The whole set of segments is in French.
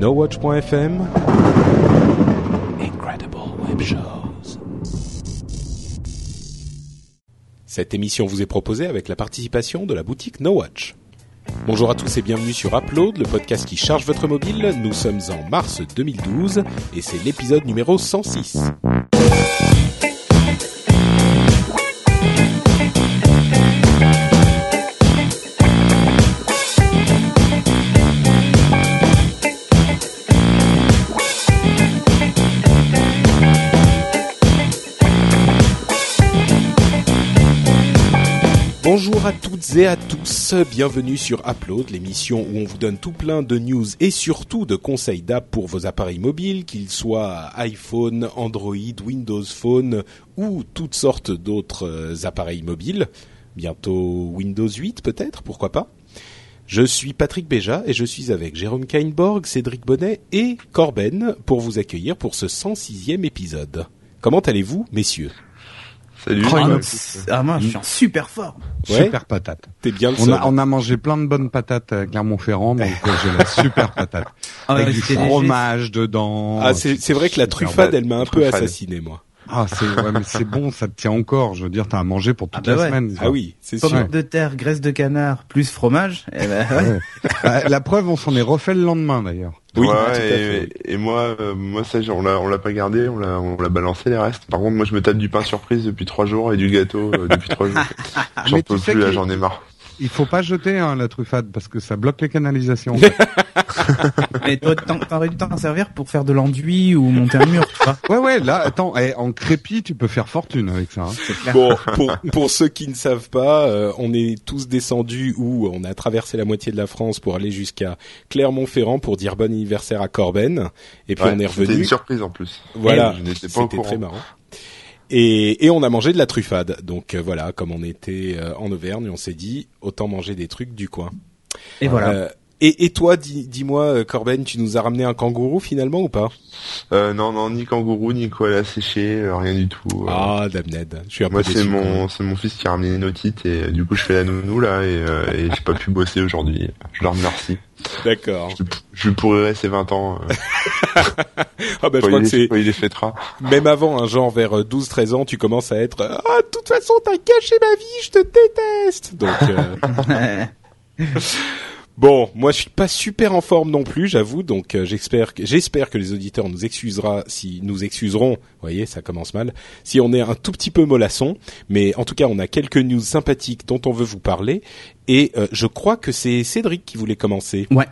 NoWatch.fm Incredible Web Shows. Cette émission vous est proposée avec la participation de la boutique NoWatch. Bonjour à tous et bienvenue sur Upload, le podcast qui charge votre mobile. Nous sommes en mars 2012 et c'est l'épisode numéro 106. Bonjour à toutes et à tous, bienvenue sur Upload, l'émission où on vous donne tout plein de news et surtout de conseils d'app pour vos appareils mobiles, qu'ils soient iPhone, Android, Windows Phone ou toutes sortes d'autres euh, appareils mobiles. Bientôt Windows 8 peut-être, pourquoi pas je suis Patrick Béja et je suis avec Jérôme Kainborg, Cédric Bonnet et Corben pour vous accueillir pour ce 106e épisode. Comment allez-vous, messieurs? Salut. Oh, ah, moi, je suis en super forme. Ouais. Super patate. T'es bien le On seul. a, on a mangé plein de bonnes patates à Clermont-Ferrand, donc euh, j'ai la super patate. Ah, Avec du léger. fromage dedans. Ah, c'est c'est vrai que la truffade, elle m'a un peu assassiné, moi. Ah, c'est ouais, mais c'est bon, ça te tient encore. Je veux dire, t'as à manger pour toute Ah bah la ouais. semaine. Ah oui, c'est Pommes sûr. de terre, graisse de canard, plus fromage. Eh ben, ouais. Ouais. Euh, la preuve, on s'en est refait le lendemain d'ailleurs. Oui, ouais, tout à et, fait. et moi, euh, moi ça, on l'a, on l'a pas gardé, on l'a, on l'a balancé les restes. Par contre, moi, je me tape du pain surprise depuis trois jours et du gâteau euh, depuis trois jours. J'en peux plus, là, j'en ai marre. Il faut pas jeter hein, la truffade parce que ça bloque les canalisations. Mais t'aurais dû t'en servir pour faire de l'enduit ou monter un mur, tu vois. ouais, ouais. Là, attends, eh, en crépi, tu peux faire fortune avec ça. hein. Clair. Bon, pour, pour ceux qui ne savent pas, euh, on est tous descendus ou on a traversé la moitié de la France pour aller jusqu'à Clermont-Ferrand pour dire bon anniversaire à Corben. Et puis Ouais, on est C'était revenu. une surprise en plus. Voilà, c'était très marrant. Et, et on a mangé de la truffade. Donc euh, voilà, comme on était euh, en Auvergne, on s'est dit autant manger des trucs du coin. Et voilà. Et, et toi, dis- dis-moi, euh, Corben, tu nous as ramené un kangourou finalement ou pas Euh, non, non, ni kangourou, ni koala séché, euh, rien du tout. euh. Ah, damned. Je suis un moi, peu c'est mon, c'est mon fils qui a ramené une otite et du coup, je fais la nounou là et, euh, et j'ai pas pu bosser aujourd'hui. Je leur remercie. D'accord. Je, lui pourrirai ses 20 ans. Euh, Ah bah je crois il que les, c'est il les fêtera. même avant, un genre vers 12-13 ans, tu commences à être ah de toute façon t'as gâché ma vie, je te déteste. Donc euh, bon, moi je suis pas super en forme non plus, j'avoue. Donc euh, j'espère que j'espère que les auditeurs nous excusera si nous excuseront. Vous voyez, ça commence mal. Si on est un tout petit peu mollasson, mais en tout cas on a quelques news sympathiques dont on veut vous parler. Et euh, je crois que c'est Cédric qui voulait commencer. Ouais.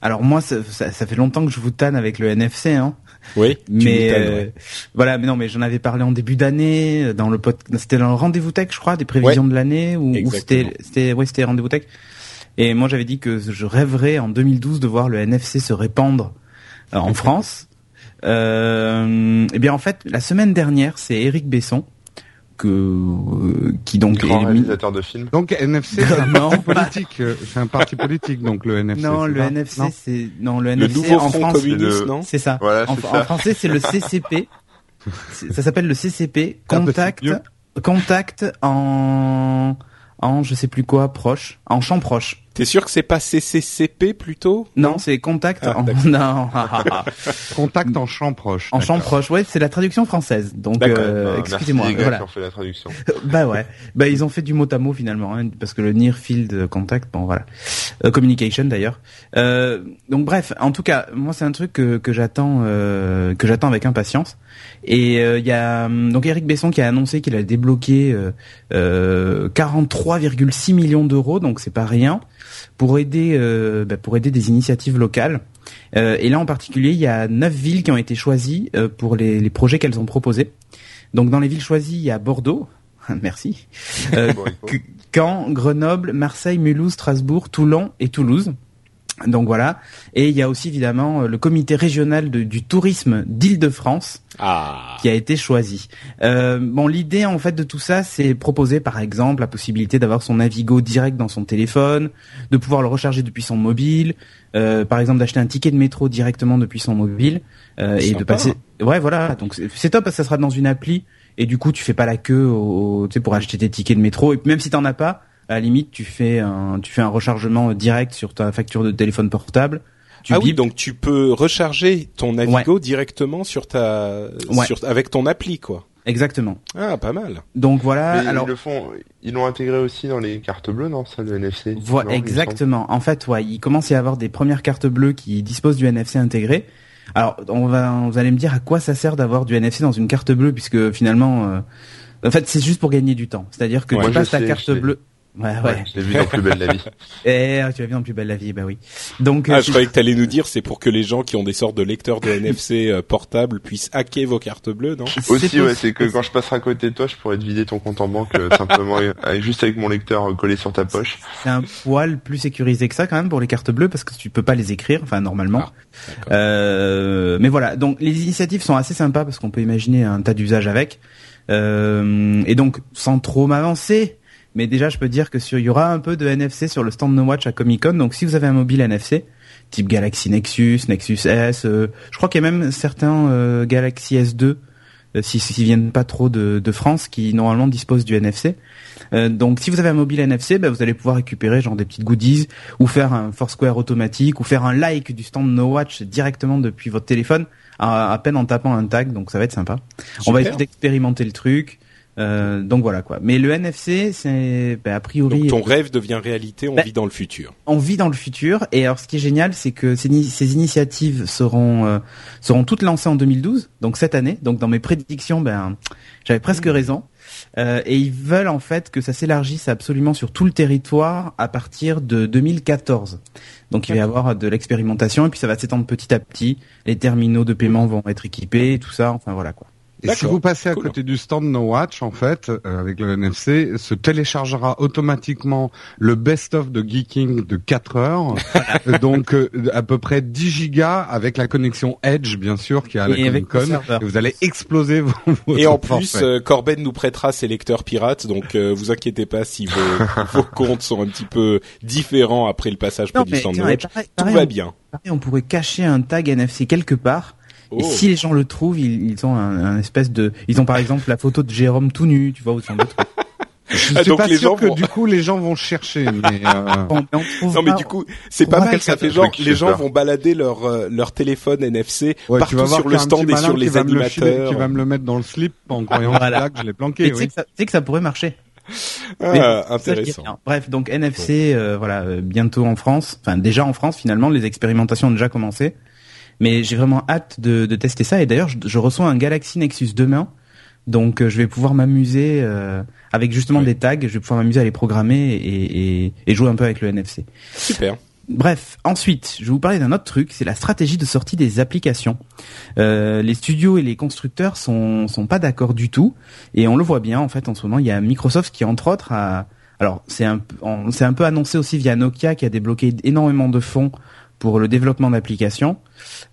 Alors moi, ça, ça, ça fait longtemps que je vous tanne avec le NFC, hein. Oui. Mais euh, ouais. voilà, mais non, mais j'en avais parlé en début d'année dans le pod... c'était dans le rendez-vous tech, je crois, des prévisions de l'année ou, c'était c'était ouais, c'était rendez-vous tech. Et moi, j'avais dit que je rêverais en 2012 de voir le NFC se répandre euh, en France. Euh, et bien en fait, la semaine dernière, c'est Eric Besson que euh, qui donc Grand est réalisateur de films. Donc NFC, c'est un parti politique. euh, C'est un parti politique, donc le NFC. non, c'est le ça NFC, Non c'est non le Le NFC nouveau en France, c'est ça. Voilà, en, c'est en ça. français, c'est le CCP. C'est- ça s'appelle le CCP. Ah, bah, Contact, contact en, en je sais plus quoi, proche, en champ proche. T'es sûr que c'est pas CCCP plutôt? Non, c'est contact Ah, en, non, Contact en champ proche. en champ proche. Ouais, c'est la traduction française. Donc, euh, Ah, excusez-moi. Merci les gars Voilà. qui ont fait la traduction. bah ouais. Bah ils ont fait du mot à mot finalement, hein, parce que le near field contact, bon voilà, Euh, communication d'ailleurs. Euh, donc bref, en tout cas, moi c'est un truc que, que j'attends, euh, que j'attends avec impatience. Et euh, il y a hum, donc Eric Besson qui a annoncé qu'il a débloqué euh, euh, 43,6 millions d'euros, donc c'est pas rien, pour aider, euh, bah, pour aider des initiatives locales. Euh, et là en particulier, il y a neuf villes qui ont été choisies euh, pour les, les projets qu'elles ont proposés. Donc dans les villes choisies, il y a Bordeaux. Merci. Euh, Caen, Grenoble, Marseille, Mulhouse, Strasbourg, Toulon et Toulouse. Donc voilà. Et il y a aussi évidemment euh, le comité régional de- du tourisme d'Île-de-France Ah. qui a été choisi. Euh, bon, l'idée en fait de tout ça, c'est proposer par exemple la possibilité d'avoir son Navigo direct dans son téléphone, de pouvoir le recharger depuis son mobile, euh, par exemple d'acheter un ticket de métro directement depuis son mobile euh, et Sympa. de passer. Ouais, voilà. Donc c'est top parce que ça sera dans une appli et du coup tu fais pas la queue au, pour acheter tes tickets de métro et même si t'en as pas, à la limite tu fais un tu fais un rechargement direct sur ta facture de téléphone portable ah oui, donc tu peux recharger ton Navigo directement sur ta, sur, avec ton appli, quoi. Exactement. Ah, pas mal. Donc voilà. alors ils le font, ils l'ont intégré aussi dans les cartes bleues, non, ça le NFC. Voilà, exactement. En fait, ouais, il commence à y avoir des premières cartes bleues qui disposent du NFC intégré. Alors, on va, vous allez me dire à quoi ça sert d'avoir du NFC dans une carte bleue, puisque finalement, euh, en fait, c'est juste pour gagner du temps. C'est-à-dire que tu passes ta carte bleue. Ouais, ouais. je l'ai vu dans Plus belle la vie. Eh, tu l'as vu dans Plus belle la vie, bah oui. Donc, ah, je croyais que t'allais nous dire c'est pour que les gens qui ont des sortes de lecteurs de NFC euh, portables puissent hacker vos cartes bleues, non? Aussi, ouais, c'est que quand je passerai à côté de toi, je pourrais te vider ton compte en banque euh, simplement juste avec mon lecteur euh, collé sur ta poche. C'est un poil plus sécurisé que ça quand même pour les cartes bleues parce que tu peux pas les écrire, enfin normalement. Ah, euh, mais voilà, donc les initiatives sont assez sympas parce qu'on peut imaginer un tas d'usages avec. Euh, et donc, sans trop m'avancer, mais déjà, je peux dire que sur, il y aura un peu de NFC sur le stand No Watch à Comic Con. Donc, si vous avez un mobile NFC, type Galaxy Nexus, Nexus S, euh, je crois qu'il y a même certains euh, Galaxy S2, euh, s'ils si, viennent pas trop de, de, France, qui normalement disposent du NFC. donc, si vous avez un mobile NFC, bah, vous allez pouvoir récupérer genre des petites goodies, ou faire un Foursquare automatique, ou faire un like du stand No Watch directement depuis votre téléphone, à, à peine en tapant un tag. Donc, ça va être sympa. On va essayer d'expérimenter le truc. Euh, donc voilà quoi. Mais le NFC, c'est ben, a priori. Donc ton rêve devient réalité. On ben, vit dans le futur. On vit dans le futur. Et alors, ce qui est génial, c'est que ces, ces initiatives seront euh, seront toutes lancées en 2012, donc cette année. Donc dans mes prédictions, ben j'avais presque mmh. raison. Euh, et ils veulent en fait que ça s'élargisse absolument sur tout le territoire à partir de 2014. Donc il va y avoir de l'expérimentation et puis ça va s'étendre petit à petit. Les terminaux de paiement vont être équipés, tout ça. Enfin voilà quoi. Et si vous passez à côté du stand No Watch, en fait, euh, avec le NFC, se téléchargera automatiquement le best-of de Geeking de 4 heures, donc euh, à peu près 10 gigas avec la connexion Edge, bien sûr, qui est à la Comic Con. Et vous allez exploser vos, Et en plus, euh, Corben nous prêtera ses lecteurs pirates, donc vous inquiétez pas si vos, vos, comptes sont un petit peu différents après le passage près du stand No Watch. Tout va bien. On pourrait cacher un tag NFC quelque part et oh. si les gens le trouvent, ils, ont un, espèce de, ils ont par exemple la photo de Jérôme tout nu, tu vois, ou d'autres. Je suis ah, donc pas les sûr gens que du coup les gens vont chercher. Mais euh... non mais du coup c'est pas mal. Ça fait genre les gens vont balader leur euh, leur téléphone NFC partout sur le stand et sur les animateurs. Qui va me le mettre dans le slip en croyant que je l'ai planqué. Tu sais que ça pourrait marcher. Ah, intéressant. Bref, donc NFC, euh, voilà, euh, bientôt en France. Enfin, déjà en France, finalement, les expérimentations ont déjà commencé. Mais j'ai vraiment hâte de, de, tester ça. Et d'ailleurs, je, je, reçois un Galaxy Nexus demain. Donc, euh, je vais pouvoir m'amuser euh, avec justement des tags. Je vais pouvoir m'amuser à les programmer et, et, et, jouer un peu avec le NFC. Super. Bref, ensuite, je vais vous parler d'un autre truc, c'est la stratégie de sortie des applications. Euh, les studios et les constructeurs sont sont pas d'accord du tout, et on le voit bien en fait en ce moment. Il y a Microsoft qui entre autres a, alors c'est un c'est un peu annoncé aussi via Nokia qui a débloqué énormément de fonds pour le développement d'applications.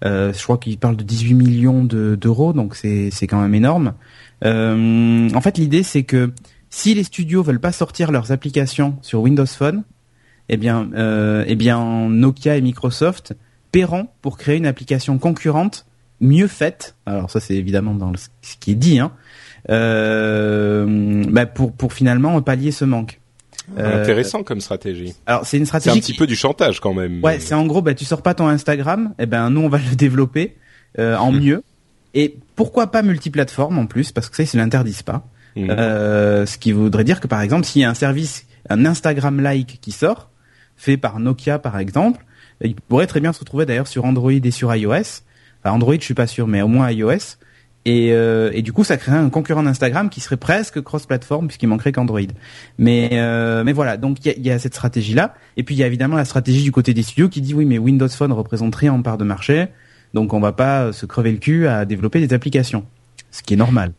Euh, je crois qu'il parle de 18 millions d'euros, donc c'est quand même énorme. Euh, en fait, l'idée c'est que si les studios veulent pas sortir leurs applications sur Windows Phone, eh bien, euh, eh bien Nokia et Microsoft paieront pour créer une application concurrente mieux faite. Alors ça, c'est évidemment dans ce qui est dit, hein, bah pour pour finalement pallier ce manque. Euh, Intéressant comme stratégie. Alors c'est une stratégie. C'est un petit peu du chantage quand même. Ouais, c'est en gros, bah tu sors pas ton Instagram, et eh ben nous on va le développer euh, en hmm. mieux. Et pourquoi pas multiplateforme en plus, parce que ça ils ne l'interdisent pas. Hmm. Euh, ce qui voudrait dire que par exemple, s'il y a un service, un Instagram like qui sort, fait par Nokia par exemple, il pourrait très bien se retrouver d'ailleurs sur Android et sur iOS. Enfin, Android, je suis pas sûr, mais au moins iOS. Et, euh, et, du coup, ça créerait un concurrent d'Instagram qui serait presque cross-platform puisqu'il manquerait qu'Android. Mais, euh, mais voilà, donc il y a, y a, cette stratégie-là. Et puis il y a évidemment la stratégie du côté des studios qui dit oui, mais Windows Phone représenterait en part de marché, donc on va pas se crever le cul à développer des applications, ce qui est normal.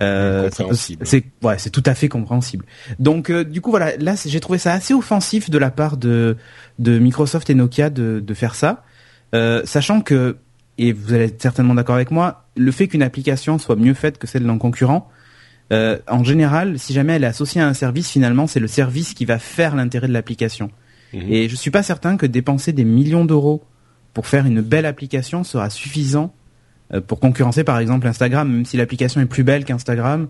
Euh, c'est ouais, c'est tout à fait compréhensible. Donc euh, du coup voilà, là j'ai trouvé ça assez offensif de la part de de Microsoft et Nokia de de faire ça, euh, sachant que et vous allez être certainement d'accord avec moi, le fait qu'une application soit mieux faite que celle d'un concurrent, euh, en général, si jamais elle est associée à un service, finalement, c'est le service qui va faire l'intérêt de l'application. Mhm. Et je suis pas certain que dépenser des millions d'euros pour faire une belle application sera suffisant euh, pour concurrencer, par exemple, Instagram, même si l'application est plus belle qu'Instagram.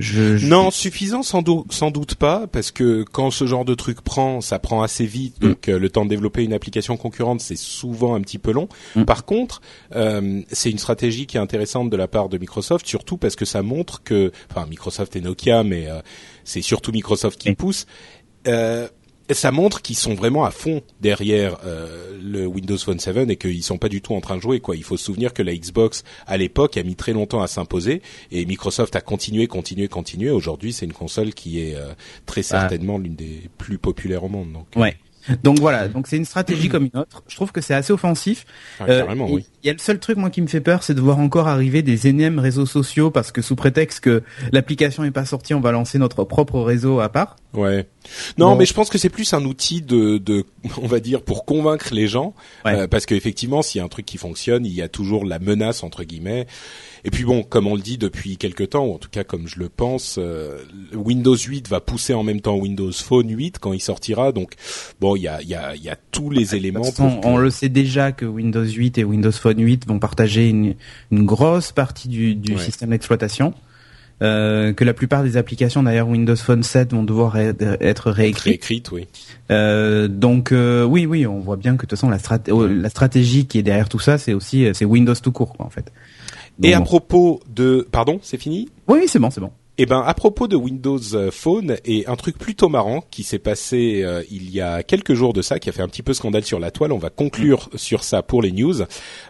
Je, Non, suffisant sans, sans doute pas, parce que quand ce genre de truc prend, ça prend assez vite, mm. donc euh, le temps de développer une application concurrente, c'est souvent un petit peu long. Mm. Par contre, euh, c'est une stratégie qui est intéressante de la part de Microsoft, surtout parce que ça montre que, enfin Microsoft et Nokia, mais euh, c'est surtout Microsoft qui pousse. Ça montre qu'ils sont vraiment à fond derrière euh, le Windows Phone 7 et qu'ils sont pas du tout en train de jouer quoi. Il faut se souvenir que la Xbox à l'époque a mis très longtemps à s'imposer et Microsoft a continué, continué, continué. Aujourd'hui, c'est une console qui est euh, très bah. certainement l'une des plus populaires au monde. Donc, ouais. Donc voilà, donc c'est une stratégie comme une autre. Je trouve que c'est assez offensif. Ah, carrément, oui. Il y a le seul truc moi qui me fait peur, c'est de voir encore arriver des énièmes réseaux sociaux parce que sous prétexte que l'application est pas sortie, on va lancer notre propre réseau à part. Ouais. Non, mais je pense que c'est plus un outil de, de, on va dire, pour convaincre les gens, euh, parce qu'effectivement, s'il y a un truc qui fonctionne, il y a toujours la menace entre guillemets. Et puis bon, comme on le dit depuis quelques temps, ou en tout cas comme je le pense, euh, Windows 8 va pousser en même temps Windows Phone 8 quand il sortira. Donc bon, il y a, y, a, y a tous les éléments. On le sait déjà que Windows 8 et Windows Phone 8 vont partager une, une grosse partie du, du système d'exploitation. Euh, que la plupart des applications d'ailleurs Windows Phone 7 vont devoir être réécrites. Réécrites, oui. Euh, donc euh, oui, oui, on voit bien que de toute façon la, la stratégie qui est derrière tout ça, c'est aussi c'est Windows tout court, quoi, en fait. Et à propos de, pardon, c'est fini? Oui, c'est bon, c'est bon. Eh ben, à propos de Windows euh, Phone et un truc plutôt marrant qui s'est passé euh, il y a quelques jours de ça, qui a fait un petit peu scandale sur la toile. On va conclure sur ça pour les news.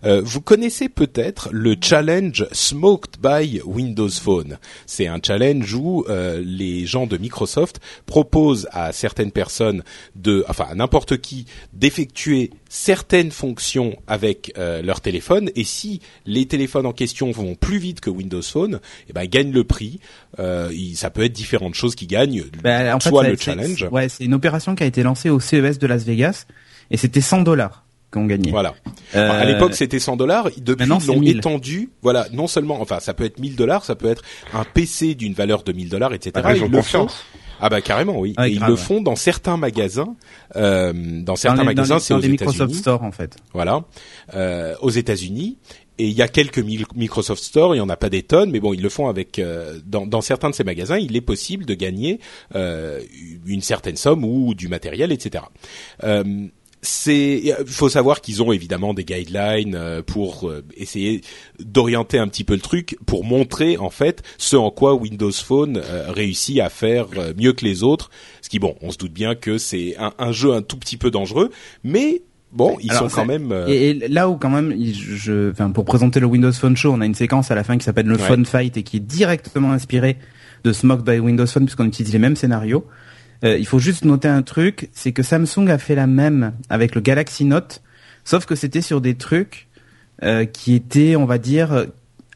Euh, vous connaissez peut-être le challenge Smoked by Windows Phone. C'est un challenge où les gens de Microsoft proposent à certaines personnes de, enfin à n'importe qui, d'effectuer certaines fonctions avec leur téléphone. Et si les téléphones en question vont plus vite que Windows Phone, eh ben, ils gagnent le prix. Euh, ça peut être différentes choses qui gagnent, bah, soit le challenge. Ouais, c'est une opération qui a été lancée au CES de Las Vegas et c'était 100 dollars qu'on gagnait. Voilà. Euh, à l'époque, c'était 100 dollars. Depuis, ils l'ont étendu. Voilà, non seulement, enfin, ça peut être 1000 dollars, ça peut être un PC d'une valeur de 1000 dollars, etc. Ah, ils, le font. Ah bah carrément, oui. et ils le font dans certains magasins. Euh, dans certains magasins, c'est aux États-Unis. Microsoft Store en fait. Voilà, euh, aux États-Unis et il y a quelques Microsoft Store, il y en a pas des tonnes, mais bon, ils le font avec euh, dans, dans, certains de ces magasins, il est possible de gagner euh, une certaine somme ou du matériel, etc. Euh, c'est faut savoir qu'ils ont évidemment des guidelines euh, pour euh, essayer d'orienter un petit peu le truc pour montrer en fait ce en quoi Windows Phone réussit à faire mieux que les autres ce qui bon on se doute bien que c'est un, un, jeu un tout petit peu dangereux mais Bon, ils sont quand même. Euh, et, là où quand même, je, enfin, pour présenter le Windows Phone Show, on a une séquence à la fin qui s'appelle le Phone Fight et qui est directement inspirée de Smoke by Windows Phone puisqu'on utilise les mêmes scénarios. Euh, il faut juste noter un truc, c'est que Samsung a fait la même avec le Galaxy Note, sauf que c'était sur des trucs euh, qui étaient, on va dire,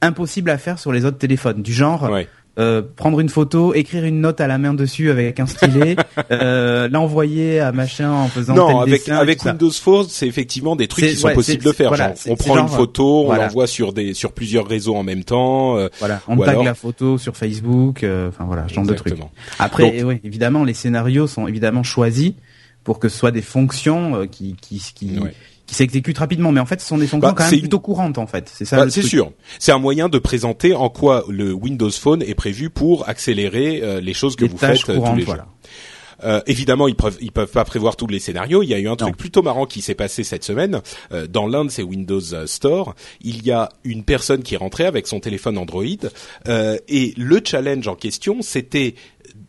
impossibles à faire sur les autres téléphones, du genre. Euh, prendre une photo, écrire une note à la main dessus avec un stylet, euh, l'envoyer à machin en faisant non, tel avec avec Windows Phone, c'est effectivement des trucs qui sont possibles de faire. on prend une photo, on l'envoie sur des sur plusieurs réseaux en même temps. Euh, voilà, on tag la photo sur Facebook, euh, enfin voilà, ce genre de trucs. Après, évidemment, les scénarios sont évidemment choisis pour que ce soit des fonctions qui qui qui qui s'exécutent rapidement, mais en fait, ce sont des fonctions bah, quand même plutôt courantes en fait. C'est ça. Bah, c'est sûr. C'est un moyen de présenter en quoi le Windows Phone est prévu pour accélérer euh, les choses que vous faites euh, tous les jours. Euh, évidemment, ils peuvent ils peuvent pas prévoir tous les scénarios. Il y a eu un truc plutôt marrant qui s'est passé cette semaine euh, dans l'un de ces Windows Store. Il y a une personne qui est rentrée avec son téléphone Android et le challenge en question, c'était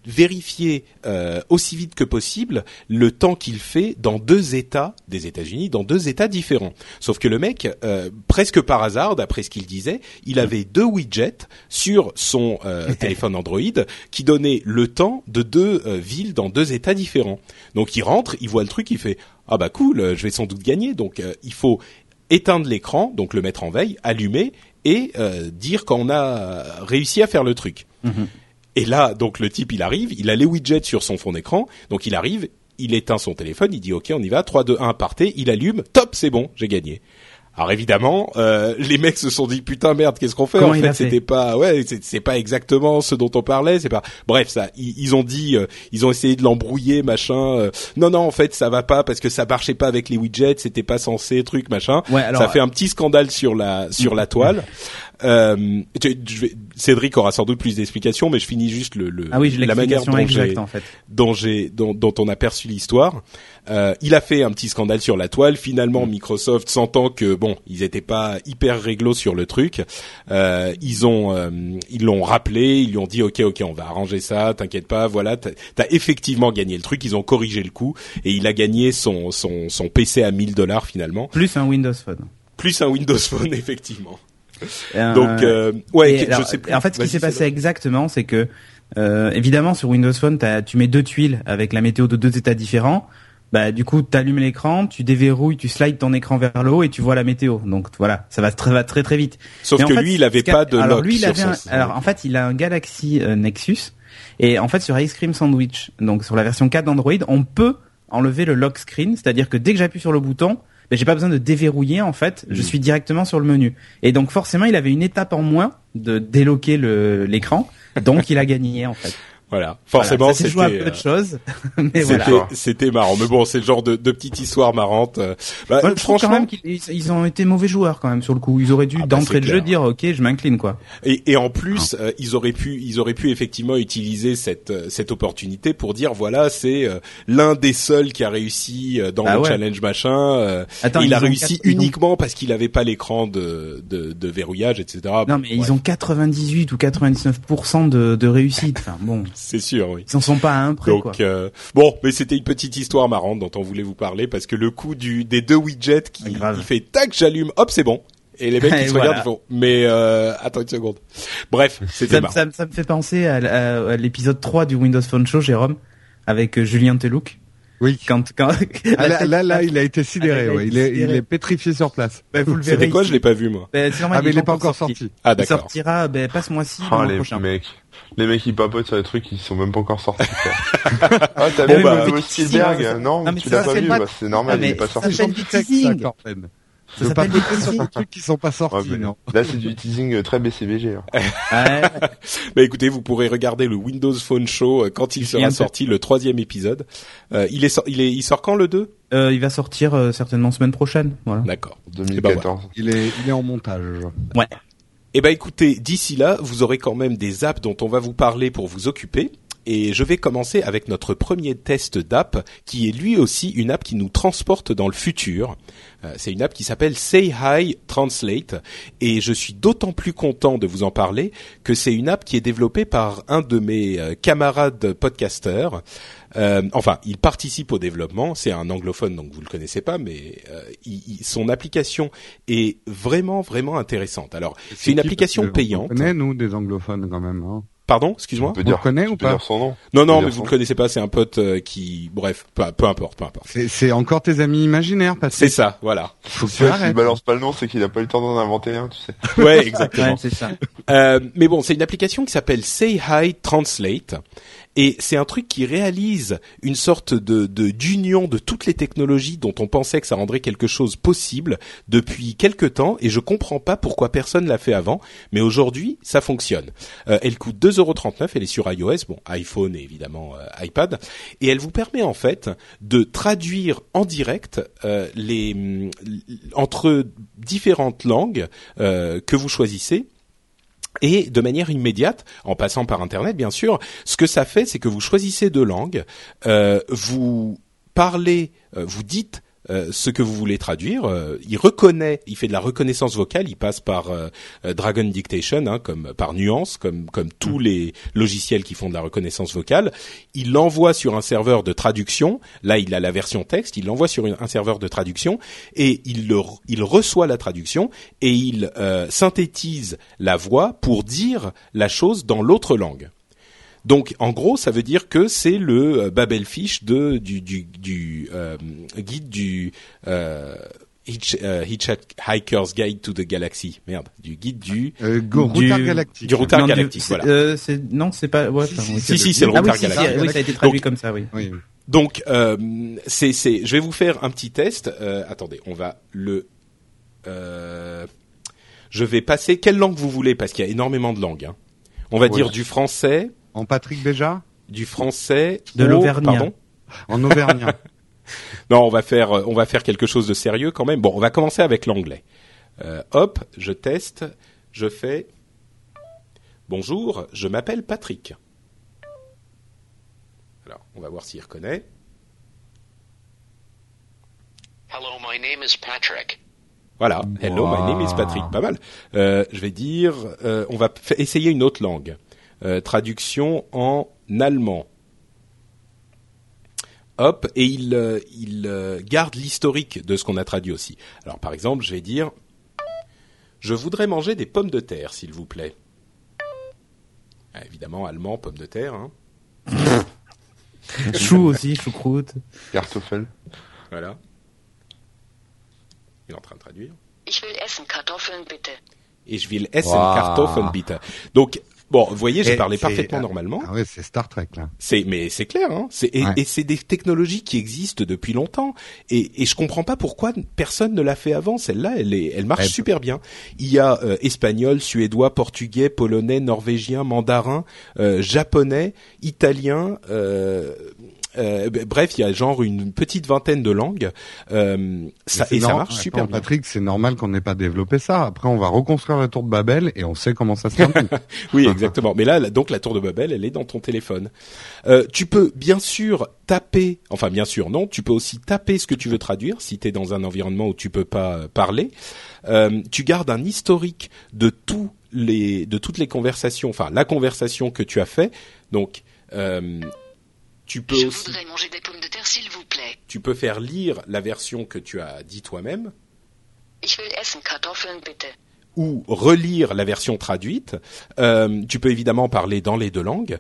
vérifier euh, aussi vite que possible le temps qu'il fait dans deux États des États-Unis, dans deux États différents. Sauf que le mec, euh, presque par hasard, d'après ce qu'il disait, il avait deux widgets sur son euh, téléphone Android qui donnaient le temps de deux villes dans deux États différents. Donc il rentre, il voit le truc, il fait ah bah cool, je vais sans doute gagner. Donc il faut éteindre l'écran, donc le mettre en veille, allumer et dire qu'on a réussi à faire le truc. Mhm. Et là, donc le type, il arrive, il a les widgets sur son fond d'écran, donc il arrive, il éteint son téléphone, il dit OK, on y va, 3, 2, 1, partez, il allume, top, c'est bon, j'ai gagné. Alors évidemment, euh, les mecs se sont dit putain merde, qu'est-ce qu'on fait? En fait, c'était pas ouais, c'est pas exactement ce dont on parlait, c'est pas Bref, ça ils, ont dit euh, ils ont essayé de l'embrouiller machin. Euh. non non, en fait, ça va pas parce que ça marchait pas avec les widgets, c'était pas censé truc machin. ça fait un petit scandale sur la sur la toile. Euh, Cédric aura sans doute plus d'explications, mais je finis juste le, le ah oui, la manière dont exacte, en fait. dont j'ai dont, dont on a perçu l'histoire. Euh, il a fait un petit scandale sur la toile. Finalement, Microsoft, sentant que bon, ils étaient pas hyper réglo sur le truc, euh, ils ont euh, ils l'ont rappelé, ils lui ont dit ok ok, on va arranger ça, t'inquiète pas, voilà, t'as as effectivement gagné le truc. Ils ont corrigé le coup et il a gagné son son son PC à 1000 dollars finalement. Plus un Windows Phone. Plus un Windows Phone effectivement. Euh, Donc euh, ouais, je sais plus. En fait, ce qui s'est passé exactement, c'est que euh, évidemment sur Windows Phone, tu mets deux tuiles avec la météo de deux états différents bah du coup tu allumes l'écran, tu déverrouilles, tu slides ton écran vers le haut et tu vois la météo. Donc voilà, ça va très très très vite. Sauf que lui, il avait pas de alors, lock lui, il avait alors en fait, il a un Galaxy euh, Nexus et en fait sur Ice Cream Sandwich, donc sur la version 4 d'Android, on peut enlever le lock screen, c'est-à-dire que dès que j'appuie sur le bouton, ben, j'ai pas besoin de déverrouiller en fait, je mm. suis directement sur le menu. Et donc forcément, il avait une étape en moins de déloquer l'écran, donc il a gagné en fait. Voilà, forcément c'était joué à peu de euh, choses, mais voilà. C'était marrant, mais bon, c'est le genre de, de petite histoire marrante. Euh, bah, franchement, quand même ils, ont été mauvais joueurs quand même sur le coup. Ils auraient dû ah, bah, d'entrée de jeu dire OK, je m'incline quoi. Et, et en plus, euh, ils auraient pu, ils auraient pu effectivement utiliser cette cette opportunité pour dire voilà, c'est l'un des seuls qui a réussi dans ah le challenge machin. Attends, il a réussi uniquement parce qu'il avait pas l'écran de, de, de verrouillage, etc. Non mais ils ont 98 ou 99% de, de réussite. Enfin bon. C'est sûr, oui. Ils en sont pas à un près, Donc, Euh, bon, mais c'était une petite histoire marrante dont on voulait vous parler parce que le coup du des deux widgets qui il fait tac, j'allume, hop, c'est bon. Et les mecs qui se regardent font mais euh, attends une seconde. Bref, c'était ça, ça, ça, me fait penser à, à l'épisode 3 du Windows Phone Show, Jérôme, avec euh, Julien Telouk. Oui. Quand, quand ah, là, là, là, il a été sidéré. Ah, ouais. il, est, il est pétrifié sur place. Bah, vous le verrez. C'était quoi Je l'ai pas vu moi. Bah, ah mais il est pas encore sorti. Ah d'accord. Il sortira bah, pas ce mois-ci. Oh, les prochain. mecs, les mecs ils papotent sur des trucs qui sont même pas encore sortis. ah t'as vu bah, Spielberg Non, non tu l'as pas vu. Bah, c'est normal, il est pas sorti. Ça s'appelle des teasing. trucs qui sont pas sortis, non. Là, c'est du teasing euh, très BCBG. Hein. bah écoutez, vous pourrez regarder le Windows Phone Show euh, quand il sera sorti, le troisième épisode. Euh, il est, il est, il sort quand le 2 euh, Il va sortir euh, certainement semaine prochaine. Voilà. D'accord. 2014. Ben il est, il est en montage. Ouais. Eh ben écoutez, d'ici là, vous aurez quand même des apps dont on va vous parler pour vous occuper. Et je vais commencer avec notre premier test d'app, qui est lui aussi une app qui nous transporte dans le futur. Euh, c'est une app qui s'appelle Say Hi Translate, et je suis d'autant plus content de vous en parler que c'est une app qui est développée par un de mes euh, camarades podcasteurs. Euh, enfin, il participe au développement. C'est un anglophone, donc vous le connaissez pas, mais euh, il, son application est vraiment, vraiment intéressante. Alors, c'est une application payante. On connaît nous des anglophones quand même. Hein Pardon, excuse-moi. Vous le connaissez ou pas son nom. Non, non, mais vous le connaissez pas. C'est un pote euh, qui, bref, peu, peu importe, peu importe. C'est encore tes amis imaginaires, parce C'est ça, voilà. Faut que tu balance pas le nom, c'est qu'il a pas eu le temps d'en inventer un, tu sais. Ouais, exactement. c'est ça. Euh, mais bon, c'est une application qui s'appelle Say Hi Translate et c'est un truc qui réalise une sorte de d'union de, toutes les technologies dont on pensait que ça rendrait quelque chose possible depuis quelque temps. Et je comprends pas pourquoi personne l'a fait avant. Mais aujourd'hui, ça fonctionne. Euh, elle coûte 2,39€. Elle est sur iOS, bon iPhone et évidemment euh, iPad. Et elle vous permet en fait de traduire en direct euh, les entre différentes langues que vous choisissez et de manière immédiate, en passant par Internet bien sûr, ce que ça fait, c'est que vous choisissez deux langues, euh, vous parlez, euh, vous dites euh, ce que vous voulez traduire. Euh, il reconnaît, il fait de la reconnaissance vocale. Il passe par euh, Dragon Dictation, hein, comme par nuance, comme comme tous mm. les logiciels qui font de la reconnaissance vocale. Il l'envoie sur un serveur de traduction. Là, il a la version texte. Il l'envoie sur un serveur de traduction et il le, il reçoit la traduction et il synthétise la voix pour dire la chose dans l'autre langue. Donc en gros, ça veut dire que c'est le euh, Babelfish de du du, du euh, guide du euh, Hitchhiker's Guide to the Galaxy. Merde, du guide du euh, routard galactique. Du routard galactique, voilà. c'est non, c'est pas ouais, si, si, c'est le routard ah, galactique. oui, ça a été traduit comme ça, oui. oui. Donc c'est c'est je vais vous faire un petit test. attendez, on va le je vais passer quelle langue vous voulez parce qu'il y a énormément de langues. Hein. On va dire du français, en Patrick déjà Du français. De l'Auvergnat. En Auvergnat. non, on va faire, on va faire quelque chose de sérieux quand même. Bon, on va commencer avec l'anglais. Euh, hop, je teste. je fais Bonjour, je m'appelle Patrick. Alors, on va voir s'il reconnaît. Hello, my name is Patrick. Voilà, hello, my name is Patrick, pas mal. Euh, je vais dire, euh, on va essayer une autre langue. Euh, traduction en allemand. Hop, et il, euh, il euh, garde l'historique de ce qu'on a traduit aussi. Alors par exemple, je vais dire, je voudrais manger des pommes de terre, s'il vous plaît. Ah, évidemment, allemand, pommes de terre. Hein. Chou aussi, choucroute. Kartoffel. Voilà. Il est en train de traduire. Ich will essen Kartoffeln bitte. Et je will essen wow. Kartoffeln bitte. Donc Bon, vous voyez, j'ai parlé parfaitement normalement. Ah ouais, c'est Star Trek là. C'est, mais c'est clair, hein. C'est, et, et c'est des technologies qui existent depuis longtemps. Et, et je comprends pas pourquoi personne ne l'a fait avant. Celle-là, elle est, elle marche super bien. Il y a euh, espagnol, suédois, portugais, polonais, norvégien, mandarin, euh, japonais, italien. Euh, euh, bref, il y a genre une petite vingtaine de langues. Euh, ça, et ça marche super bien. Patrick, c'est normal qu'on n'ait pas développé ça. Après, on va reconstruire la tour de Babel et on sait comment ça se termine. oui, exactement. Mais là, donc la tour de Babel, elle est dans ton téléphone. Euh, tu peux bien sûr taper, enfin bien sûr non, tu peux aussi taper ce que tu veux traduire si tu es dans un environnement où tu peux pas euh, parler. Euh, tu gardes un historique de tous les de toutes les conversations, enfin la conversation que tu as fait. Donc euh, tu peux Je aussi, voudrais manger des pommes de terre, s'il vous plaît. tu peux faire lire la version que tu as dit toi-même Ich will essen Kartoffeln bitte. ou relire la version traduite. Euh, tu peux évidemment parler dans les deux langues.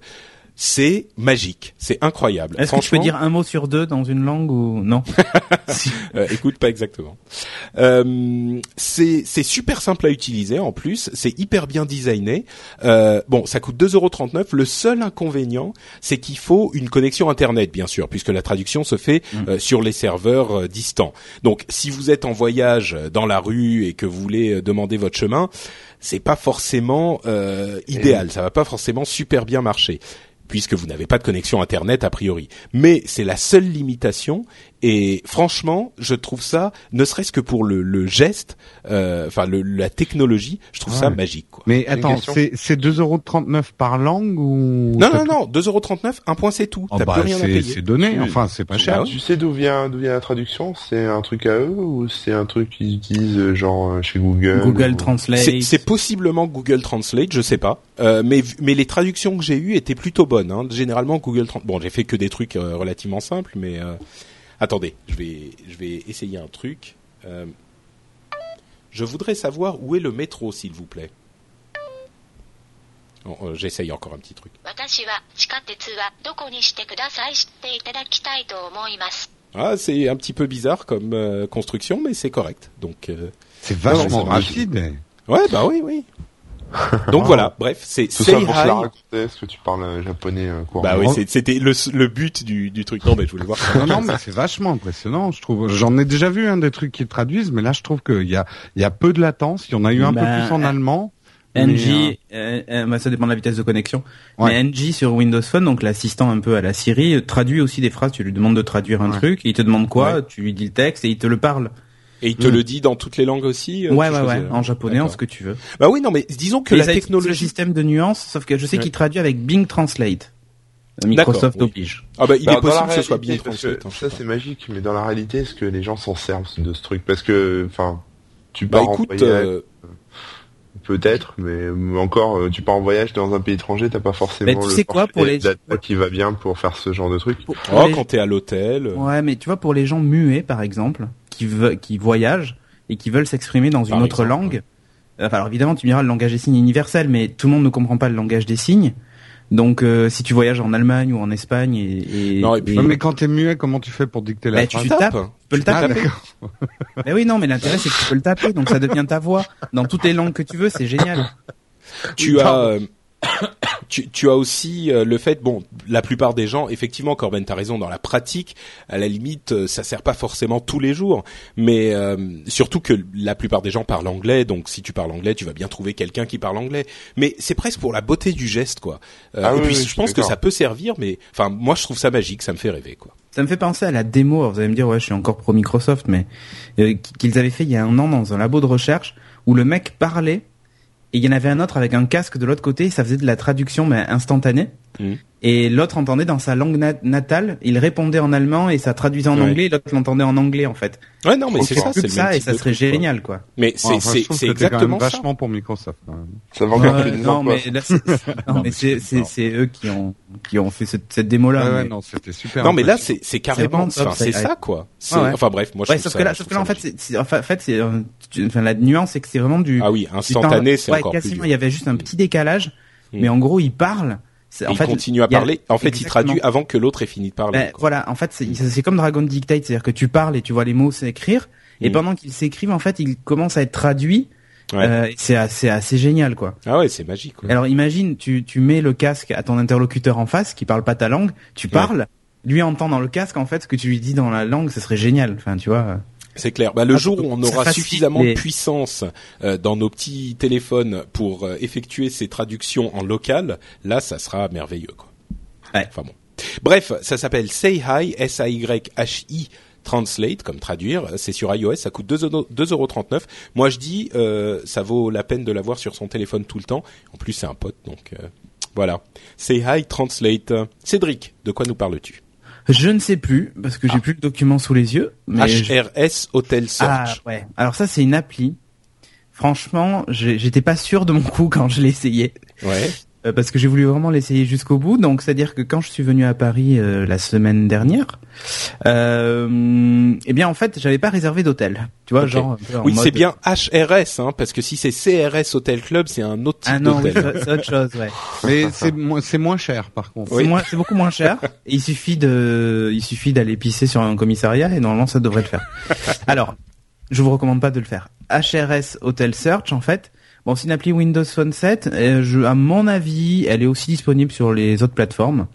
C'est magique, c'est incroyable. Est-ce que tu peux dire un mot sur deux dans une langue ou non euh, écoute, pas exactement. Euh, c'est super simple à utiliser en plus, c'est hyper bien designé. Euh, bon, ça coûte 2,39€. Le seul inconvénient, c'est qu'il faut une connexion internet, bien sûr, puisque la traduction se fait euh, sur les serveurs distants. Donc, si vous êtes en voyage dans la rue et que vous voulez demander votre chemin, c'est pas forcément euh, idéal. Ça va pas forcément super bien marcher puisque vous n'avez pas de connexion internet a priori. Mais c'est la seule limitation et franchement, je trouve ça, ne serait-ce que pour le, le geste, euh, enfin le, la technologie, je trouve ça magique. Quoi. Mais attends, c'est c'est 2,39€ par langue ou Non, non, non, 2,39€, un point c'est tout. Oh, T'as bah, plus rien à c'est payer. c'est donné. Enfin, c'est pas Ah cher. ouais Tu sais d'où vient d'où vient la traduction? C'est un truc à eux ou c'est un truc qu'ils utilisent euh, genre euh, chez Google Google ou- Translate. C'est c'est possiblement Google Translate, je sais pas. Euh, mais mais les traductions que j'ai eues étaient plutôt bonnes. Hein. Généralement Google Translate. Bon, j'ai fait que des trucs euh, relativement simples, mais euh, Attendez, je vais, je vais essayer un truc. Euh, je voudrais savoir où est le métro, s'il vous plaît. Oh, euh, j'essaye encore un petit truc. Ah, c'est un petit peu bizarre comme euh, construction, mais c'est correct. Donc, c'est vachement non, rapide. Ouais, bah oui, oui. Donc voilà, bref, c'est Tout ça pour est-ce que tu parles euh, japonais euh, couramment Bah oui, c'était le, le but du, du truc. Non, mais je voulais voir. ça. Non, non, mais c'est vachement impressionnant, je trouve. J'en ai déjà vu un des trucs qui traduisent, mais là, je trouve qu'il y a, il y a peu de latence. Il y en a eu un Bah, peu plus en euh, allemand. mais, NG, euh, euh, bah, ça dépend de la vitesse de connexion. Ouais. Mais NG sur Windows Phone, donc l'assistant un peu à la Siri, euh, traduit aussi des phrases. Tu lui demandes de traduire un Ouais. truc, il te demande quoi, Ouais. tu lui dis le texte et il te le parle. Et il te le dit dans toutes les langues aussi. euh, ouais, ouais, ouais, euh, en japonais, en ce que tu veux. Bah oui, non, mais disons que Et la existe le technologie. système de nuances, sauf que je sais Ouais. qu'il traduit avec Bing Translate. Euh, Microsoft oui. oblige. Ah bah il Bah, est possible que ce soit parce translate. que hein, ça c'est magique, mais dans la réalité, est-ce que les gens s'en servent de ce truc? Parce que, enfin, tu Bah pars écoute, en voyage, euh, peut-être, mais euh, encore, euh, tu pars en voyage dans un pays étranger, t'as pas forcément Mais tu le sais quoi, pour les- data qui va bien pour faire ce genre de truc. Pour, pour oh, les- quand t'es à l'hôtel. euh, Ouais, mais tu vois, pour les gens muets, par exemple, qui, ve- qui voyagent et qui veulent s'exprimer dans une autre langue, enfin, alors évidemment, tu me diras, le langage des signes est universel, mais tout le monde ne comprend pas le langage des signes. Donc, euh, si tu voyages en Allemagne ou en Espagne et, et, Non, et puis- Ouais, mais quand t'es muet, comment tu fais pour dicter la Bah, tu phrase tapes. tapes. tu peux le Ah, taper. d'accord. mais oui, non, mais l'intérêt, c'est que tu peux le taper, donc ça devient ta voix. Dans toutes les langues que tu veux, c'est génial. tu as euh, tu, tu as aussi euh, le fait bon la plupart des gens effectivement Corben t'as raison dans la pratique à la limite euh, ça sert pas forcément tous les jours. Mais euh, surtout que la plupart des gens parlent anglais donc si tu parles anglais tu vas bien trouver quelqu'un qui parle anglais. Mais c'est presque pour la beauté du geste quoi. Euh, Ah et oui, puis oui, je pense que ça peut servir mais enfin moi je trouve ça magique ça me fait rêver quoi. Ça me fait penser à la démo. Alors, vous allez me dire, ouais, je suis encore pro Microsoft, mais euh, qu'ils avaient fait il y a un an dans un labo de recherche où le mec parlait et il y en avait un autre avec un casque de l'autre côté, ça faisait de la traduction mais instantanée. Mm. Et l'autre entendait dans sa langue natale, il répondait en allemand et ça traduisait en anglais, l'autre l'entendait en anglais en fait. Ouais non mais c'est ça, c'est ça et ça serait génial quoi. Mais c'est c'est c'est exactement ça. vachement pour Microsoft. Ça va encore plus Non mais non mais c'est c'est c'est eux qui ont qui ont fait cette cette démo là. Ouais, non c'était super. Non mais là c'est c'est carrément c'est ça quoi. Enfin bref moi je ouais, sauf que là sauf que là en fait c'est en fait c'est enfin la nuance c'est que c'est vraiment du ah oui instantané c'est encore plus. Il y avait juste un petit décalage mm. mais en gros il parle en il fait, continue à parler. En fait, il traduit avant que l'autre ait fini de parler. Ben, voilà, en fait, c'est comme Dragon Dictate, c'est-à-dire que tu parles et tu vois les mots s'écrire, et mm. pendant qu'ils s'écrivent, en fait, ils commencent à être traduits. Euh, c'est assez, assez génial, quoi. Ah ouais, c'est magique. Alors imagine, tu, tu mets le casque à ton interlocuteur en face, qui parle pas ta langue, tu parles, lui entend dans le casque, en fait, ce que tu lui dis dans la langue, ce serait génial. Enfin, tu vois. C'est clair. Bah, le ah, jour où on aura suffisamment de puissance euh, dans nos petits téléphones pour euh, effectuer ces traductions en local, là, ça sera merveilleux. Quoi. Ouais. Enfin bon. Bref, ça s'appelle Say Hi, S-A-Y-H-I, Translate, comme traduire. C'est sur iOS, ça coûte 2,39€. Moi, je dis, euh, ça vaut la peine de l'avoir sur son téléphone tout le temps. En plus, c'est un pote, donc voilà. Say Hi, Translate. Cédric, de quoi nous parles-tu? Je ne sais plus parce que j'ai ah. plus le document sous les yeux. Mais HRS Hotel Search. Ah ouais. Alors ça c'est une appli. Franchement, j'étais pas sûr de mon coup quand je l'ai essayé. Ouais. Euh, parce que j'ai voulu vraiment l'essayer jusqu'au bout. Donc, c'est-à-dire que quand je suis venu à Paris euh, la semaine dernière, euh, eh bien, en fait, j'avais pas réservé d'hôtel. Tu vois, genre. Oui, c'est bien HRS, hein, parce que si c'est CRS Hotel Club, c'est un autre type ah non, c'est autre chose, ouais. Mais c'est moins, c'est moins cher, par contre. C'est moins, c'est beaucoup moins cher. il suffit de, il suffit d'aller pisser sur un commissariat et normalement ça devrait le faire. Alors, je vous recommande pas de le faire. HRS Hotel Search, en fait, Bon, c'est une appli Windows Phone 7. Et je, à mon avis, elle est aussi disponible sur les autres plateformes.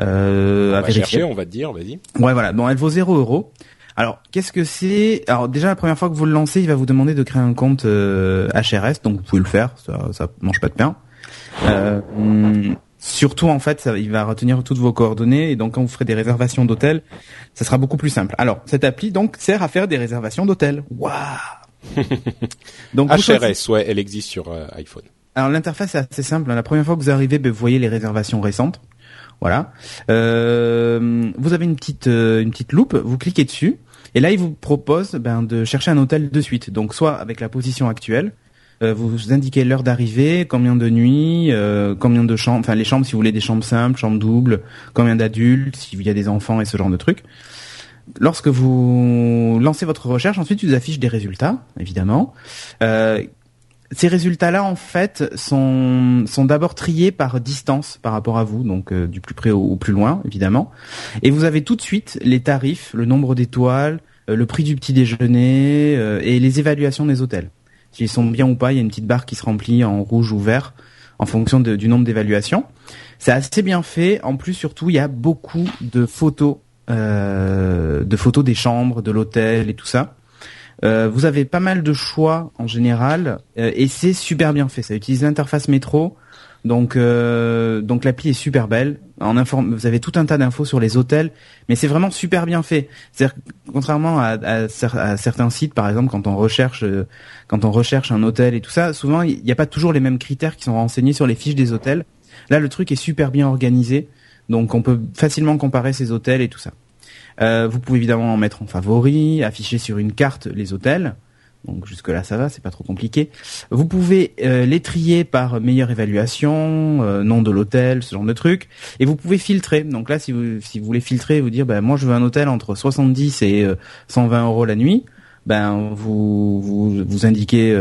Euh, on à va chercher, on va te dire, vas-y. Ouais, voilà. Bon, elle vaut 0 euros. Alors, qu'est-ce que c'est? Alors, déjà, la première fois que vous le lancez, il va vous demander de créer un compte euh, HRS, donc vous pouvez le faire, ça, ça mange pas de pain. Euh, surtout, en fait, ça, il va retenir toutes vos coordonnées, et donc quand vous ferez des réservations d'hôtel, ça sera beaucoup plus simple. Alors, cette appli, donc, sert à faire des réservations d'hôtel. Waouh Donc HRS, ouais, elle existe sur euh, iPhone. Alors l'interface est assez simple. La première fois que vous arrivez, ben, vous voyez les réservations récentes. Voilà. Euh, vous avez une petite euh, une petite loupe. Vous cliquez dessus et là il vous propose ben, de chercher un hôtel de suite. Donc soit avec la position actuelle, euh, vous indiquez l'heure d'arrivée, combien de nuits, combien de chambres, enfin les chambres si vous voulez des chambres simples, chambres doubles, combien d'adultes, s'il y a des enfants et ce genre de trucs lorsque vous lancez votre recherche, ensuite, vous affiche des résultats, évidemment. Euh, ces résultats-là, en fait, sont, sont d'abord triés par distance par rapport à vous, donc euh, du plus près au, plus loin, évidemment. Et vous avez tout de suite les tarifs, le nombre d'étoiles, euh, le prix du petit déjeuner et les évaluations des hôtels. S'ils sont bien ou pas, il y a une petite barre qui se remplit en rouge ou vert en fonction du nombre d'évaluations. C'est assez bien fait. En plus, surtout, il y a beaucoup de photos de photos des chambres, de l'hôtel et tout ça. Euh, vous avez pas mal de choix en général euh, et c'est super bien fait. Ça utilise l'interface métro, donc donc l'appli est super belle. En vous avez tout un tas d'infos sur les hôtels, mais c'est vraiment super bien fait. C'est contrairement à, à, certains sites, par exemple, quand on recherche quand on recherche un hôtel et tout ça, souvent il n'y a pas toujours les mêmes critères qui sont renseignés sur les fiches des hôtels. Là, le truc est super bien organisé. Donc on peut facilement comparer ces hôtels et tout ça. Euh, vous pouvez évidemment en mettre en favori, afficher sur une carte les hôtels. Donc jusque là ça va, c'est pas trop compliqué. Vous pouvez euh, les trier par meilleure évaluation, euh, nom de l'hôtel, ce genre de trucs, et vous pouvez filtrer. Donc là, si vous si vous voulez filtrer, vous dire, ben moi je veux un hôtel entre 70 et 120 euros la nuit, ben vous vous, vous indiquez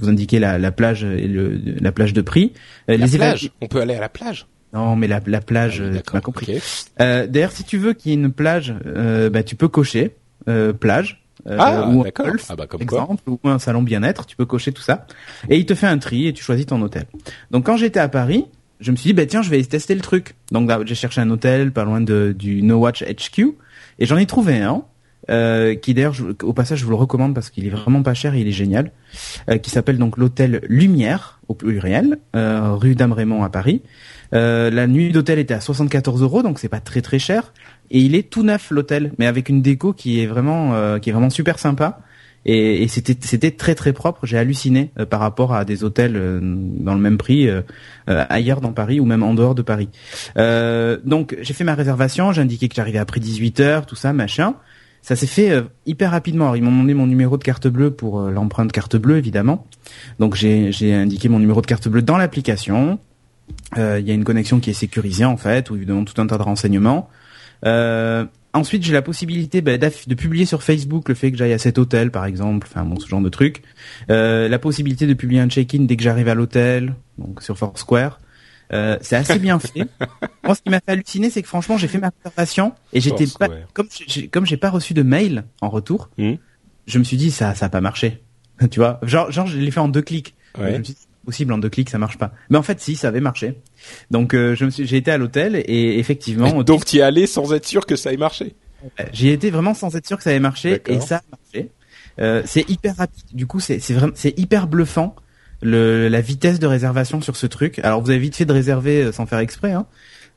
vous indiquez la, la plage et le, la plage de prix. La les plage? On peut aller à la plage? Non, mais la, la plage, ah, tu m'as compris. Euh, D'ailleurs, si tu veux qu'il y ait une plage, euh, bah, tu peux cocher euh, plage. Euh, ah, ou un golf, ah, bah, comme exemple, ou un salon bien-être, tu peux cocher tout ça. Et il te fait un tri et tu choisis ton hôtel. Donc quand j'étais à Paris, je me suis dit, bah tiens, je vais tester le truc. Donc bah, j'ai cherché un hôtel pas loin de, du No Watch HQ et j'en ai trouvé un. Euh, qui d'ailleurs, au passage, je vous le recommande parce qu'il est vraiment pas cher et il est génial, euh, qui s'appelle donc l'hôtel Lumière au pluriel, euh, rue d'Amrémont à Paris. Euh, la nuit d'hôtel était à 74 euros, donc c'est pas très très cher. Et il est tout neuf l'hôtel, mais avec une déco qui est vraiment euh, qui est vraiment super sympa. et, c'était c'était très très propre. J'ai halluciné euh, par rapport à des hôtels dans le même prix ailleurs dans Paris ou même en dehors de Paris. donc j'ai fait ma réservation, j'ai indiqué que j'arrivais après 18 heures, tout ça, machin. Ça s'est fait hyper rapidement. ils m'ont demandé mon numéro de carte bleue pour l'empreinte carte bleue évidemment. Donc j'ai indiqué mon numéro de carte bleue dans l'application. Il y a une connexion qui est sécurisée en fait, où évidemment tout un tas de renseignements. Euh, ensuite, j'ai la possibilité bah, de publier sur Facebook le fait que j'aille à cet hôtel, par exemple, enfin bon, ce genre de truc. Euh, la possibilité de publier un check-in dès que j'arrive à l'hôtel, donc sur Foursquare. Euh, c'est assez bien fait. Moi, ce qui m'a fait halluciner, c'est que franchement, j'ai fait ma réservation et j'étais pas comme j'ai, comme j'ai pas reçu de mail en retour. Hmm. Je me suis dit ça, ça a pas marché. tu vois, genre, genre, je l'ai fait en deux clics. Ouais possible en deux clics, ça marche pas. Mais en fait, si, ça avait marché. Donc, euh, je me suis, j'ai été à l'hôtel et effectivement. donc, tu y es allé sans être sûr que ça ait marché. J'y étais vraiment sans être sûr que ça ait marché et ça a marché. Euh, c'est hyper rapide. Du coup, c'est c'est vraiment c'est hyper bluffant le la vitesse de réservation sur ce truc. Alors, vous avez vite fait de réserver euh, sans faire exprès, hein.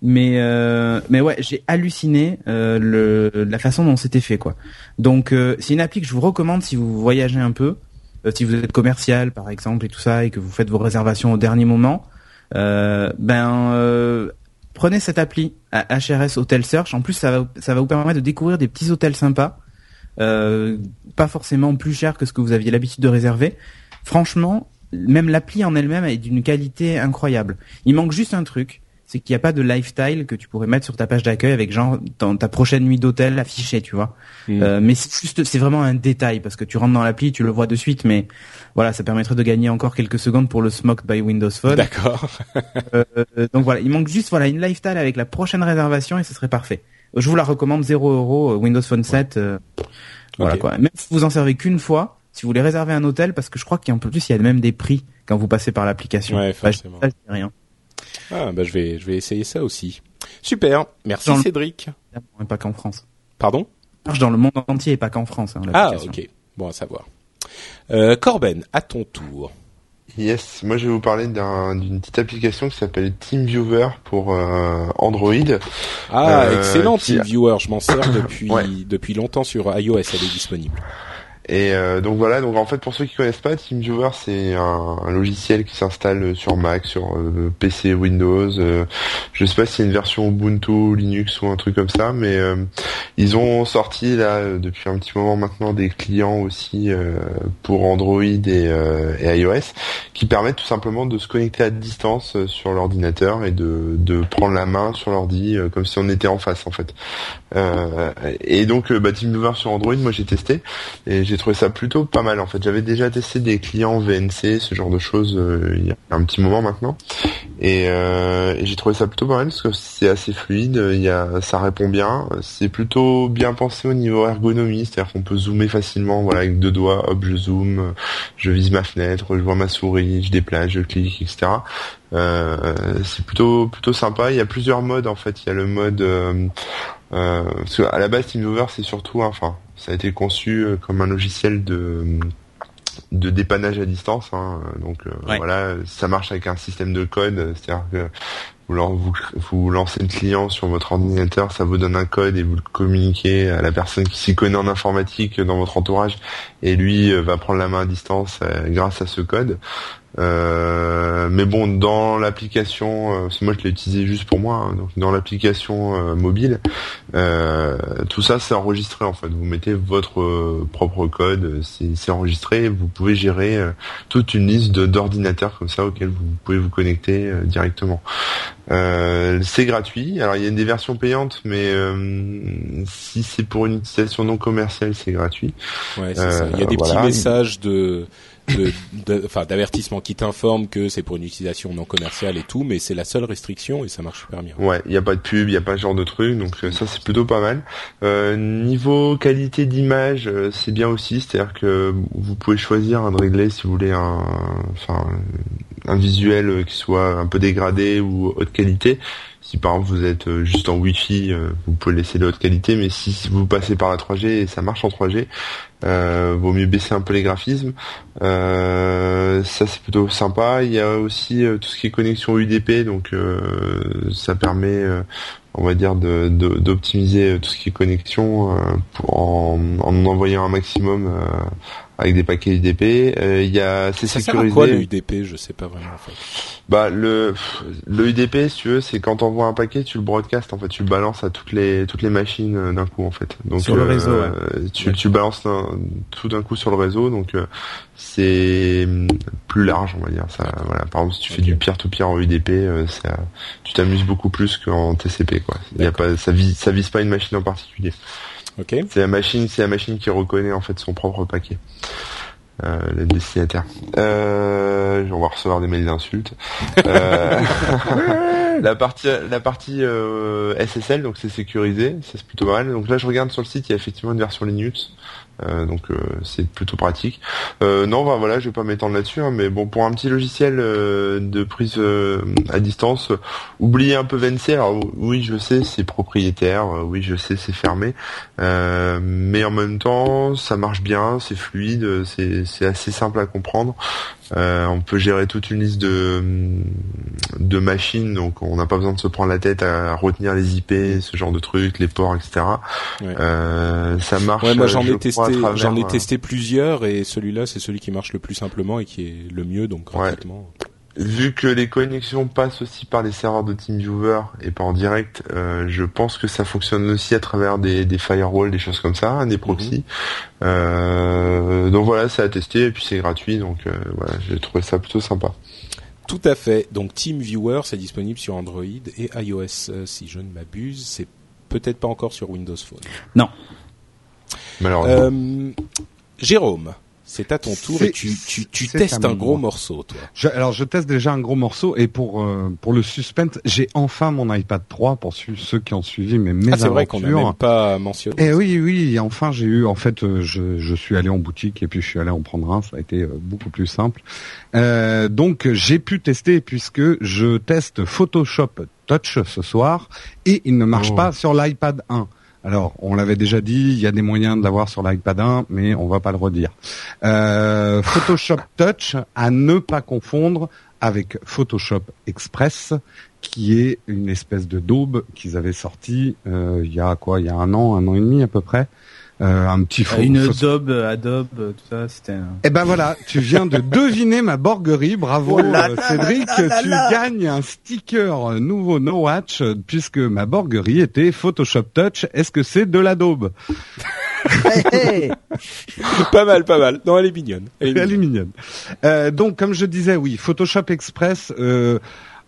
Mais euh, mais ouais, j'ai halluciné euh, le la façon dont c'était fait quoi. Donc euh, c'est une appli que je vous recommande si vous voyagez un peu. Euh, si vous êtes commercial par exemple et tout ça et que vous faites vos réservations au dernier moment, euh, ben euh, prenez cette appli HRS Hotel Search. En plus, ça va ça va vous permettre de découvrir des petits hôtels sympas, pas forcément plus cher que ce que vous aviez l'habitude de réserver. Franchement, même l'appli en elle-même est d'une qualité incroyable. Il manque juste un truc, c'est qu'il n'y a pas de lifestyle que tu pourrais mettre sur ta page d'accueil avec genre dans ta prochaine nuit d'hôtel affichée, tu vois. Mm. Euh, mais c'est juste, c'est vraiment un détail parce que tu rentres dans l'appli, tu le vois de suite, mais voilà, ça permettrait de gagner encore quelques secondes pour le Smoke by Windows Phone. D'accord. euh, donc voilà, il manque juste voilà une lifestyle avec la prochaine réservation et ce serait parfait. Je vous la recommande 0 euros euh, Windows Phone 7. Euh, voilà quoi. Même si vous en servez qu'une fois, si vous voulez réserver un hôtel, parce que je crois qu'en plus il y a même des prix quand vous passez par l'application. Ouais, forcément. Bah, rien. Ah, bah je vais, je vais essayer ça aussi. Super, merci Cédric. Le... Pas qu'en France. Pardon? Marche dans le monde entier et pas qu'en France. Hein, ah, ok. Bon à savoir. Euh, Corben, à ton tour. Yes, moi je vais vous parler d'une petite application qui s'appelle TeamViewer pour euh, Android. Ah, euh, excellent TeamViewer, je m'en sers depuis depuis longtemps sur iOS, elle est disponible. Et euh, donc voilà, donc en fait pour ceux qui connaissent pas, TeamViewer c'est un, logiciel qui s'installe sur Mac, sur euh, PC, Windows. Euh, je sais pas si c'est une version Ubuntu, Linux ou un truc comme ça, mais ils ont sorti là depuis un petit moment maintenant des clients aussi pour Android et, et, iOS qui permettent tout simplement de se connecter à distance sur l'ordinateur et de, de prendre la main sur l'ordi comme si on était en face en fait. et donc bah, TeamViewer sur Android, moi j'ai testé et j'ai trouvé ça plutôt pas mal en fait. J'avais déjà testé des clients VNC, ce genre de choses euh, il y a un petit moment maintenant, euh, et, j'ai trouvé ça plutôt pas mal parce que c'est assez fluide, il y a, ça répond bien, c'est plutôt bien pensé au niveau ergonomie, c'est-à-dire qu'on peut zoomer facilement, voilà, avec deux doigts, hop, je zoome, je vise ma fenêtre, je vois ma souris, je déplace, je clique, etc. Euh, c'est plutôt plutôt sympa. Il y a plusieurs modes en fait. Il y a le mode euh, parce qu'à la base TeamViewer c'est surtout, enfin ça a été conçu euh, comme un logiciel de de dépannage à distance. Hein. Donc euh, voilà, ça marche avec un système de code, c'est-à-dire que vous, vous, lancez le client sur votre ordinateur, ça vous donne un code et vous le communiquez à la personne qui s'y connaît en informatique dans votre entourage, et lui euh, va prendre la main à distance grâce à ce code. Euh, mais bon, dans l'application, euh, moi je l'ai utilisé juste pour moi, hein, donc dans l'application euh, mobile, tout ça c'est enregistré en fait. Vous mettez votre propre code, c'est enregistré, vous pouvez gérer toute une liste d'ordinateurs comme ça auxquels vous pouvez vous connecter directement. c'est gratuit. Alors il y a des versions payantes, mais si c'est pour une utilisation non commerciale, c'est gratuit. Ouais, ça. Il y a des petits messages de d'avertissement qui t'informe que c'est pour une utilisation non commerciale et tout, mais c'est la seule restriction et ça marche super bien. Ouais, il n'y a pas de pub, il n'y a pas ce genre de truc, donc euh, ça c'est plutôt pas mal. Euh, niveau qualité d'image, euh, c'est bien aussi, c'est-à-dire que vous pouvez choisir un reglé si vous voulez un, enfin un visuel qui soit un peu dégradé ou haute qualité Si par exemple vous êtes euh, juste en Wi-Fi, euh, vous pouvez laisser de haute qualité, mais si vous passez par la 3G et ça marche en 3G, euh, vaut mieux baisser un peu les graphismes. Euh, ça c'est plutôt sympa. Il y a aussi euh, tout ce qui est connexion UDP, donc euh, ça permet, euh, on va dire, de- de- d'optimiser tout ce qui est connexion euh, pour, en, en envoyant un maximum euh, avec des paquets UDP. Euh, Il y a c'est Ça sert à sécurisé. quoi le UDP Je sais pas vraiment en fait. Bah le le UDP si tu veux c'est quand t'envoies un paquet tu le broadcast en fait tu le balances à toutes les toutes les machines d'un coup en fait donc Sur le réseau, euh, tu tu balances tout d'un coup sur le réseau donc euh, c'est hum, plus large on va dire ça voilà par exemple si tu fais du peer to peer en UDP euh, ça tu t'amuses beaucoup plus qu'en TCP quoi il y a pas ça vise ça vise pas une machine en particulier Ok. c'est la machine, c'est la machine qui reconnaît en fait son propre paquet. Euh, le destinataire. Euh, on va recevoir des mails d'insultes. Euh, la partie, la partie SSL, donc c'est sécurisé, c'est plutôt mal. Donc là, je regarde sur le site, il y a effectivement une version Linux. Euh, donc euh, c'est plutôt pratique. Euh, non, bah, voilà, je vais pas m'étendre là-dessus, hein, mais bon, pour un petit logiciel de prise à distance, oubliez un peu VNC. Oui, je sais, c'est propriétaire, oui, je sais, c'est fermé, mais en même temps, ça marche bien, c'est fluide, c'est assez simple à comprendre. Euh, on peut gérer toute une liste de de machines, donc on n'a pas besoin de se prendre la tête à retenir les IP, ce genre de trucs, les ports, etc. Ouais. Euh, ça marche. Ouais, moi j'en je ai testé, j'en euh, testé plusieurs et celui-là c'est celui qui marche le plus simplement et qui est le mieux donc Ouais. Vu que les connexions passent aussi par les serveurs de TeamViewer et pas en direct, euh, je pense que ça fonctionne aussi à travers des, des firewalls, des choses comme ça, des proxys. Euh, donc voilà, c'est à tester et puis c'est gratuit, donc euh, voilà, j'ai trouvé ça plutôt sympa. Tout à fait. Donc TeamViewer c'est disponible sur Android et iOS euh, si je ne m'abuse. C'est peut-être pas encore sur Windows Phone. Non. Malheureusement. Euh, Jérôme, c'est à ton tour et tu, tu, testes un gros morceau toi. Je- alors je teste déjà un gros morceau et pour euh, pour le suspense, j'ai enfin mon iPad 3 pour su- ceux qui ont suivi mes mes Ah c'est vrai qu'on n'a même pas mentionné. Eh oui, oui, enfin j'ai eu, en fait, euh, je, je suis allé en boutique et puis je suis allé en prendre un, ça a été euh, beaucoup plus simple. Euh, donc j'ai pu tester puisque je teste Photoshop Touch ce soir et il ne marche Oh. pas sur l'iPad 1. Alors, on l'avait déjà dit, il y a des moyens de l'avoir sur l'iPad 1, mais on va pas le redire. Euh, Photoshop Touch à ne pas confondre avec Photoshop Express, qui est une espèce de daube qu'ils avaient sorti euh, il y a quoi, il y a un an, un an et demi à peu près. Euh, un petit faux. Une Adobe, Adobe, tout ça, c'était. un- eh ben voilà, tu viens de deviner ma borguerie, bravo Oh là euh, Cédric, là là tu là. gagnes un sticker euh, nouveau No Watch euh, puisque ma borguerie était Photoshop Touch. Est-ce que c'est de la daube pas mal, pas mal. Non, elle est mignonne. Elle est Elle est mignonne. mignonne. Euh, donc, comme je disais, oui, Photoshop Express, euh,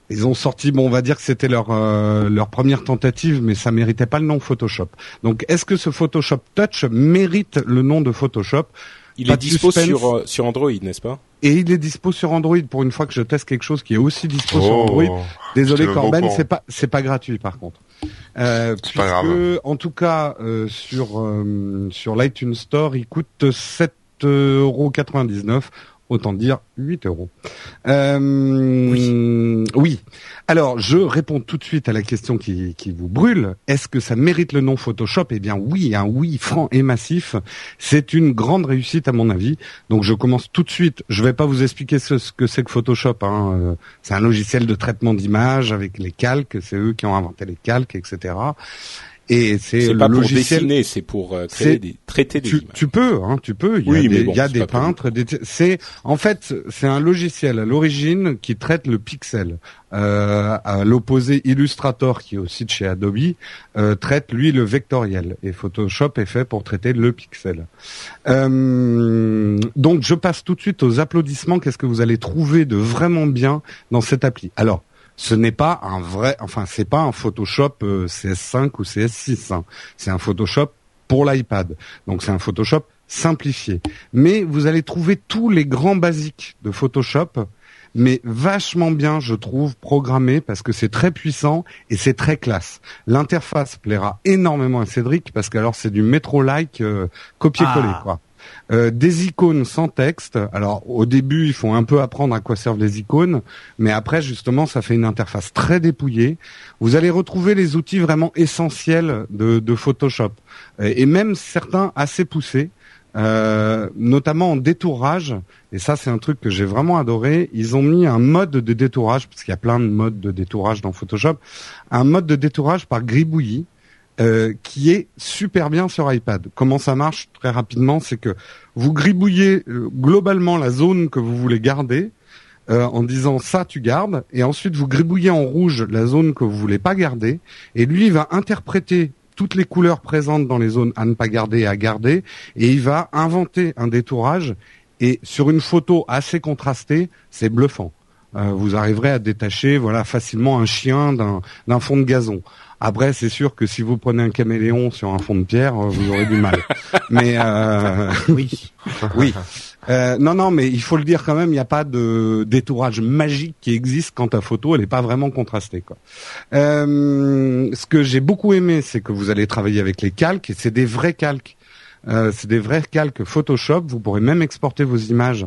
ils ont sorti, bon, on va dire que c'était leur euh, leur première tentative, mais ça méritait pas le nom Photoshop. Donc, est-ce que ce Photoshop Touch mérite le nom de Photoshop? Il Pas est dispo sur euh, sur Android, n'est-ce pas? Et il est dispo sur Android. Pour une fois que je teste quelque chose qui est aussi dispo sur Oh. Android. Désolé Corben, c'est pas c'est pas gratuit par contre. Euh, C'est pas grave. puisque, En tout cas, euh, sur euh, sur l'iTunes Store, il coûte 7,99 Autant dire 8 euros. Euh, oui. Alors, je réponds tout de suite à la question qui, qui vous brûle. Est-ce que ça mérite le nom Photoshop? Eh bien, oui, un oui franc et massif. C'est une grande réussite à mon avis. Donc, je commence tout de suite. Je vais pas vous expliquer ce, ce que c'est que Photoshop. Hein. Euh, C'est un logiciel de traitement d'image avec les calques. C'est eux qui ont inventé les calques, etc. Et c'est le pas pour dessiner, c'est pour euh, créer des traiter des Tu, images. tu peux, hein, tu peux. Il y Oui, a mais des, bon, il y a des peintres. Des, c'est en fait c'est un logiciel à l'origine qui traite le pixel. Euh, à l'opposé, Illustrator, qui est aussi de chez Adobe, euh, traite lui le vectoriel. Et Photoshop est fait pour traiter le pixel. Euh, donc je passe tout de suite aux applaudissements. Qu'est-ce que vous allez trouver de vraiment bien dans cette appli? Alors. Ce n'est pas un vrai, enfin c'est pas un Photoshop euh, CS5 ou CS6. hein. C'est un Photoshop pour l'iPad. Donc c'est un Photoshop simplifié. Mais vous allez trouver tous les grands basiques de Photoshop, mais vachement bien, je trouve, programmé parce que c'est très puissant et c'est très classe. L'interface plaira énormément à Cédric parce que alors c'est du métro-like euh, copier-coller Ah. quoi. Euh, des icônes sans texte. Alors au début, il faut un peu apprendre à quoi servent les icônes, mais après justement, ça fait une interface très dépouillée. Vous allez retrouver les outils vraiment essentiels de, Photoshop et et même certains assez poussés. euh, notamment en détourage, et ça c'est un truc que j'ai vraiment adoré, ils ont mis un mode de détourage, parce qu'il y a plein de modes de détourage dans Photoshop, un mode de détourage par gribouillis, euh, qui est super bien sur iPad. Comment ça marche très rapidement, c'est que vous gribouillez euh, globalement la zone que vous voulez garder euh, en disant ça tu gardes, et ensuite vous gribouillez en rouge la zone que vous voulez pas garder, et lui il va interpréter toutes les couleurs présentes dans les zones à ne pas garder et à garder, et il va inventer un détourage. Et sur une photo assez contrastée, c'est bluffant. Vous arriverez à détacher voilà facilement un chien d'un fond de gazon. Après, c'est sûr que si vous prenez un caméléon sur un fond de pierre, euh, vous aurez du mal. Mais euh, Oui. oui. Euh, non, non, mais il faut le dire quand même, il n'y a pas de détourage magique qui existe quand ta photo elle n'est pas vraiment contrastée. Quoi. Euh, ce que j'ai beaucoup aimé, c'est que vous allez travailler avec les calques et c'est des vrais calques. Euh, c'est des vrais calques Photoshop. Vous pourrez même exporter vos images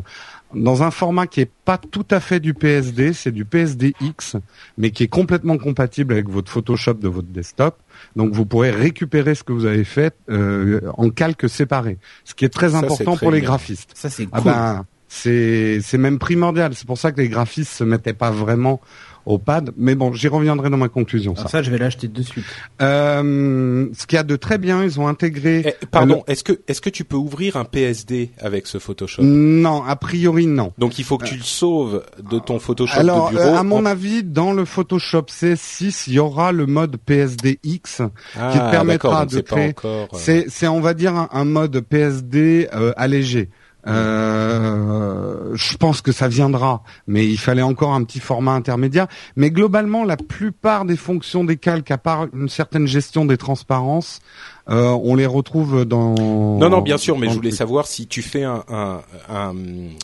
dans un format qui est pas tout à fait du PSD, c'est du PSDX, mais qui est complètement compatible avec votre Photoshop de votre desktop. Donc vous pourrez récupérer ce que vous avez fait euh, en calques séparés, ce qui est très Ça, important très pour les graphistes. Ça c'est Ah cool. ben, c'est c'est même primordial. C'est pour ça que les graphistes se mettaient pas vraiment au pad. Mais bon, j'y reviendrai dans ma conclusion. Alors Ça. ça, je vais l'acheter de suite. Euh, ce qu'il y a de très bien, ils ont intégré. Eh, pardon, est-ce que est-ce que tu peux ouvrir un PSD avec ce Photoshop? Non, a priori non. Donc il faut que tu le sauves de ton Photoshop Alors, de bureau. euh, à mon en- avis, dans le Photoshop CS6, il y aura le mode PSDX Ah, qui te permettra de c'est créer- encore, euh, C'est, c'est, on va dire, un, un mode PSD euh, allégé. Euh, je pense que ça viendra, mais il fallait encore un petit format intermédiaire. Mais globalement, la plupart des fonctions des calques, à part une certaine gestion des transparences, euh, on les retrouve dans. Non, non, bien sûr, mais dans je voulais truc. savoir si tu fais un, un, un-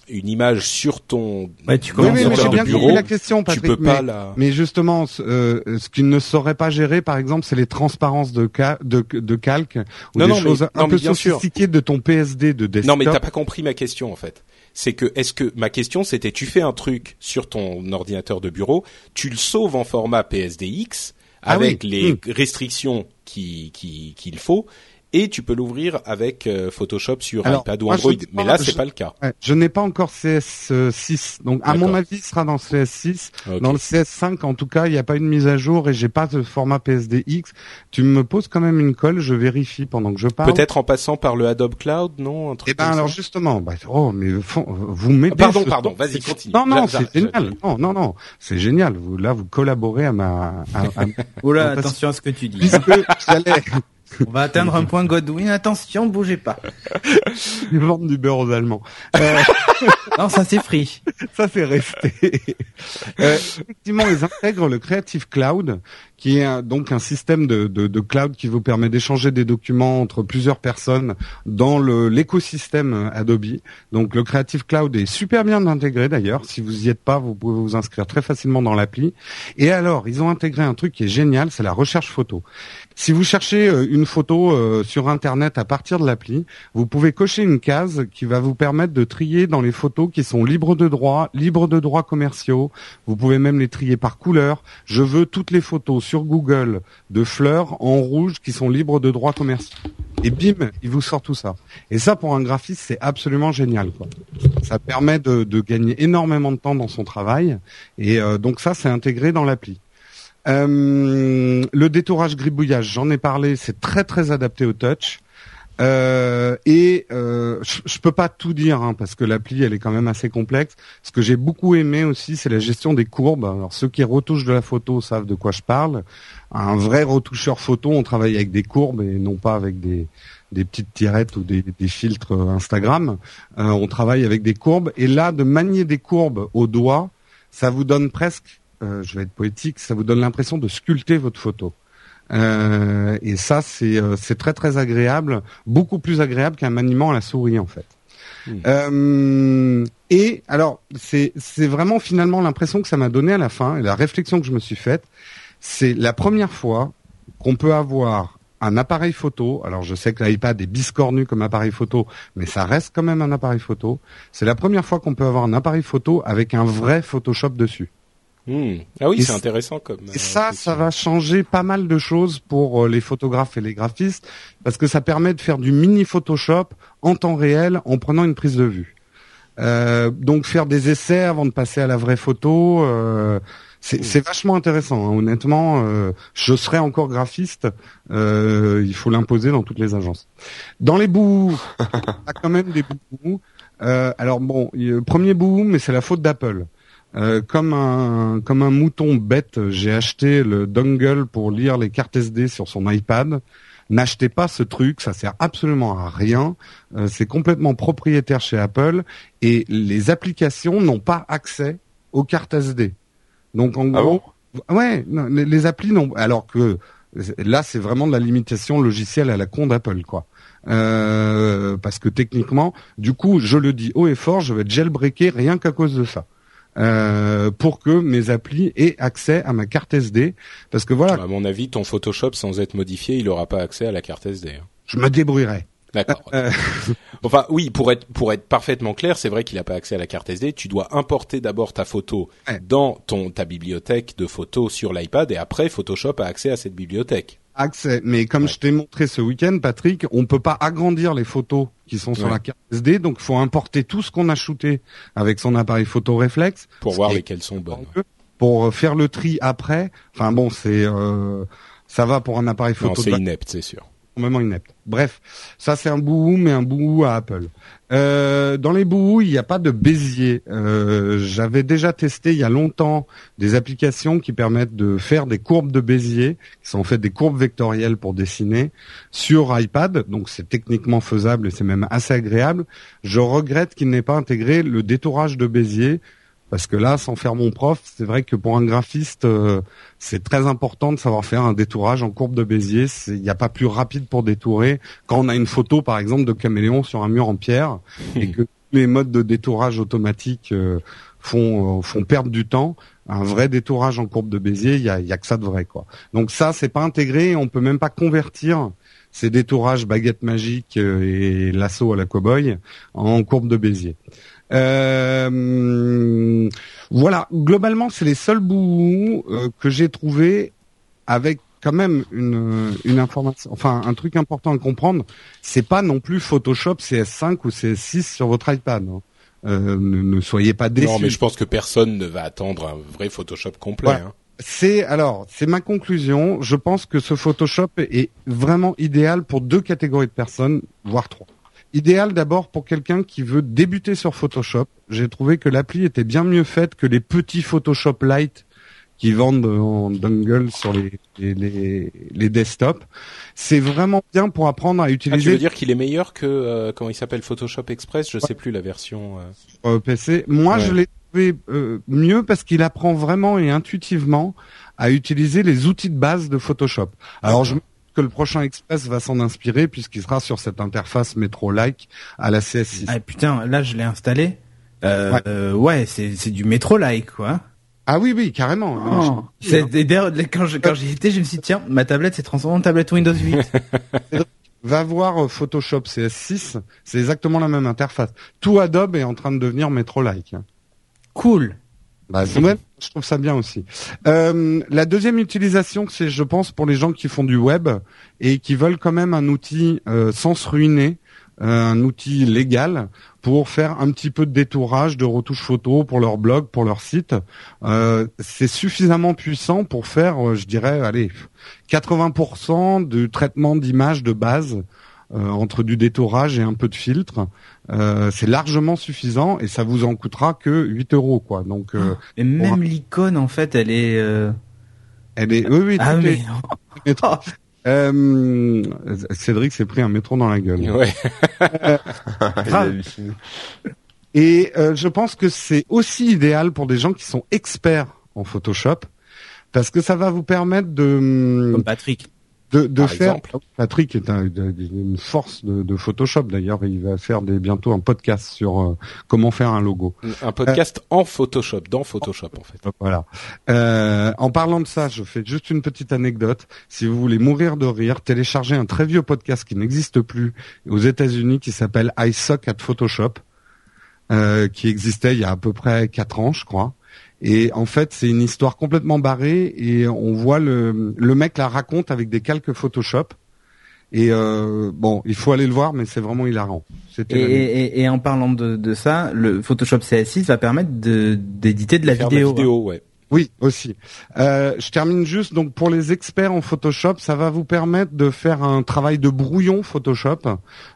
une image sur ton Ouais, tu Oui, oui, mais j'ai bien bureau, compris la question, tu Patrick. peux pas mais- la. Mais justement, ce- euh, ce qu'il ne saurait pas gérer, par exemple, c'est les transparences de, ca de, de calque ou Non, des non, mais- choses non, un mais peu sophistiquées de ton PSD de desktop. Non, mais t'as pas compris ma question en fait. C'est que est-ce que ma question c'était tu fais un truc sur ton ordinateur de bureau, tu le sauves en format PSDX Ah avec oui, les hmm. restrictions qui qui qu'il faut et tu peux l'ouvrir avec euh, Photoshop sur Alors, iPad ou Android. Mais pas- là c'est pas le cas. Ouais, je n'ai pas encore CS6, donc à mon avis, il sera dans CS6. Ok. Dans le CS5, en tout cas, il n'y a pas une mise à jour et j'ai pas de format PSDX. Tu me poses quand même une colle, je vérifie pendant que je parle. Peut-être en passant par le Adobe Cloud, non un truc Eh ben alors justement, bah, oh mais vous. Ah, Pardon, ce pardon, vas-y, continue. Non non, c'est génial. Non non non, c'est génial. Vous là vous collaborez à ma à, attention à ce que tu dis. puisque j'allais On va atteindre un point Godwin. Attention, bougez pas. vendre du beurre aux Allemands. Euh, Non, ça c'est free. ça c'est resté. Euh, effectivement, ils intègrent le Creative Cloud, qui est un- donc un système de, de, de cloud qui vous permet d'échanger des documents entre plusieurs personnes dans l'écosystème Adobe. Donc le Creative Cloud est super bien intégré d'ailleurs. Si vous y êtes pas, vous pouvez vous inscrire très facilement dans l'appli. Et alors, ils ont intégré un truc qui est génial, c'est la recherche photo. Si vous cherchez euh, une photo euh, sur Internet à partir de l'appli, vous pouvez cocher une case qui va vous permettre de trier dans les photos qui sont libres de droit, libres de droits commerciaux. Vous pouvez même les trier par couleur. Je veux toutes les photos sur Google de fleurs en rouge qui sont libres de droits commerciaux. Et bim, il vous sort tout ça. Et ça, pour un graphiste, c'est absolument génial. Quoi. Ça permet de, de gagner énormément de temps dans son travail. Et euh, donc ça, c'est intégré dans l'appli. Euh, le détourage gribouillage, j'en ai parlé, c'est très très adapté au touch. Euh, et euh, je, peux pas tout dire hein, parce que l'appli elle est quand même assez complexe. Ce que j'ai beaucoup aimé aussi, c'est la gestion des courbes. Alors ceux qui retouchent de la photo savent de quoi je parle. Un vrai retoucheur photo, on travaille avec des courbes et non pas avec des petites tirettes ou des, des filtres Instagram. Euh, on travaille avec des courbes et là de manier des courbes au doigt, ça vous donne presque, euh, je vais être poétique, ça vous donne l'impression de sculpter votre photo. Euh, et ça, c'est euh, c'est très très agréable, beaucoup plus agréable qu'un maniement à la souris en fait. Euh, et alors, c'est c'est vraiment finalement l'impression que ça m'a donné à la fin et la réflexion que je me suis faite, c'est la première fois qu'on peut avoir un appareil photo. Alors je sais que l'iPad est biscornu comme appareil photo, mais ça reste quand même un appareil photo. C'est la première fois qu'on peut avoir un appareil photo avec un vrai Photoshop dessus. Hmm. Ah oui, Et c'est intéressant comme. Et euh, ça, question. ça va changer pas mal de choses pour euh, les photographes et les graphistes, parce que ça permet de faire du mini Photoshop en temps réel en prenant une prise de vue. Euh, donc faire des essais avant de passer à la vraie photo, euh, c'est c'est vachement intéressant. hein. Honnêtement, euh, je serais encore graphiste, euh, il faut l'imposer dans toutes les agences. Dans les bouts, il y a quand même des bouts. Euh, alors bon, premier bout, mais c'est la faute d'Apple. Euh, comme un comme un mouton bête, j'ai acheté le dongle pour lire les cartes SD sur son iPad. N'achetez pas ce truc, ça sert absolument à rien. Euh, c'est complètement propriétaire chez Apple et les applications n'ont pas accès aux cartes SD. Donc en Ah gros, ouais, non, les, les applis n'ont. Alors que là, c'est vraiment de la limitation logicielle à la con d'Apple, quoi. Euh, parce que techniquement, du coup, je le dis haut et fort, je vais être jailbreaké rien qu'à cause de ça. Euh, pour que mes applis aient accès à ma carte SD, parce que voilà, À mon avis, ton Photoshop, sans être modifié, il aura pas accès à la carte SD. hein. je me débrouillerai. D'accord. Euh, Enfin, oui, pour être pour être parfaitement clair, c'est vrai qu'il n'a pas accès à la carte SD. Tu dois importer d'abord ta photo Ouais. dans ton ta bibliothèque de photos sur l'iPad et après Photoshop a accès à cette bibliothèque. Accès. Mais comme Ouais. je t'ai montré ce week-end, Patrick, on peut pas agrandir les photos qui sont sur Ouais. la carte SD, donc il faut importer tout ce qu'on a shooté avec son appareil photo réflexe Pour voir lesquelles sont bonnes. pour euh, faire le tri après. Enfin bon, c'est euh, ça va pour un appareil Non, photo c'est inepte, c'est sûr. Complètement inepte. Bref, ça c'est un bouhou, mais un bouhou à Apple. Euh, dans les bouhous, il n'y a pas de Bézier. Euh, J'avais déjà testé il y a longtemps des applications qui permettent de faire des courbes de Bézier, qui sont en fait des courbes vectorielles pour dessiner sur iPad. Donc c'est techniquement faisable et c'est même assez agréable. Je regrette qu'il n'ait pas intégré le détourage de Bézier. Parce que là, sans faire mon prof, c'est vrai que pour un graphiste, euh, c'est très important de savoir faire un détourage en courbe de Bézier. Il n'y a pas plus rapide pour détourer quand on a une photo, par exemple, de caméléon sur un mur en pierre et que les modes de détourage automatique euh, font euh, font perdre du temps. Un vrai détourage en courbe de Bézier, il y a, il y a que ça de vrai, quoi. Donc ça, c'est pas intégré. On peut même pas convertir ces détourages baguette magique euh, et lasso à la cowboy en courbe de Bézier. Euh, voilà, globalement, c'est les seuls bouts euh, que j'ai trouvé avec quand même une, une information, enfin un truc important à comprendre. C'est pas non plus Photoshop CS5 ou CS6 sur votre iPad. hein. Euh, ne, ne soyez pas déçus. Non, mais je pense que personne ne va attendre un vrai Photoshop complet. Hein. C'est alors, c'est ma conclusion. Je pense que ce Photoshop est vraiment idéal pour deux catégories de personnes, voire trois. Idéal d'abord pour quelqu'un qui veut débuter sur Photoshop. J'ai trouvé que l'appli était bien mieux faite que les petits Photoshop Lite qui vendent en dongle sur les les, les, les desktops. C'est vraiment bien pour apprendre à Ah, tu utiliser veux dire qu'il est meilleur que euh, comment il s'appelle Photoshop Express? Je sais plus la version. euh. euh, PC. Moi, Ouais. je l'ai trouvé euh, mieux parce qu'il apprend vraiment et intuitivement à utiliser les outils de base de Photoshop. Alors, je que le prochain Express va s'en inspirer puisqu'il sera sur cette interface métro-like à la CS6. Ah putain, là je l'ai installé. Euh, Ouais. euh, ouais, c'est c'est du métro-like quoi. Ah oui, oui, carrément. Oh. C'est et d'ailleurs, quand j'y étais, je me suis dit tiens, ma tablette s'est transformée en tablette Windows 8. Va voir euh, Photoshop CS6, c'est exactement la même interface. Tout Adobe est en train de devenir métro-like. cool. Bah, je trouve ça bien aussi. Euh, la deuxième utilisation, c'est, je pense, pour les gens qui font du web et qui veulent quand même un outil euh, sans se ruiner, euh, un outil légal pour faire un petit peu de détourage, de retouche photo pour leur blog, pour leur site. Euh, c'est suffisamment puissant pour faire, euh, je dirais, allez, 80% du traitement d'image de base. Euh, entre du détourage et un peu de filtre, Euh, c'est largement suffisant et ça vous en coûtera que 8 euros quoi. Donc euh, Et même l'icône en fait, elle est. euh, Elle est, oui, oui, Ah mais est. Euh, Cédric s'est pris un métro dans la gueule. Ouais. Et euh, je pense que c'est aussi idéal pour des gens qui sont experts en Photoshop, parce que ça va vous permettre de, comme Patrick. De, faire. exemple. Patrick est un- une force de, de Photoshop d'ailleurs. Il va faire des, bientôt un podcast sur euh, comment faire un logo. Un podcast en Photoshop, dans Photoshop en fait. Voilà. Euh, en parlant de ça, je fais juste une petite anecdote. Si vous voulez mourir de rire, téléchargez un très vieux podcast qui n'existe plus aux États-Unis qui s'appelle I Suck at Photoshop, euh, qui existait il y a à peu près quatre ans, je crois. Et en fait, c'est une histoire complètement barrée et on voit le, le mec la raconte avec des calques Photoshop. Et euh, bon, il faut aller le voir, mais c'est vraiment hilarant. Et, C'était la- et, et- et en parlant de, de ça, le Photoshop CS6 va permettre de d'éditer de la Faire vidéo. de la vidéo, ouais. Oui, aussi. Euh, je termine juste donc pour les experts en Photoshop, ça va vous permettre de faire un travail de brouillon Photoshop,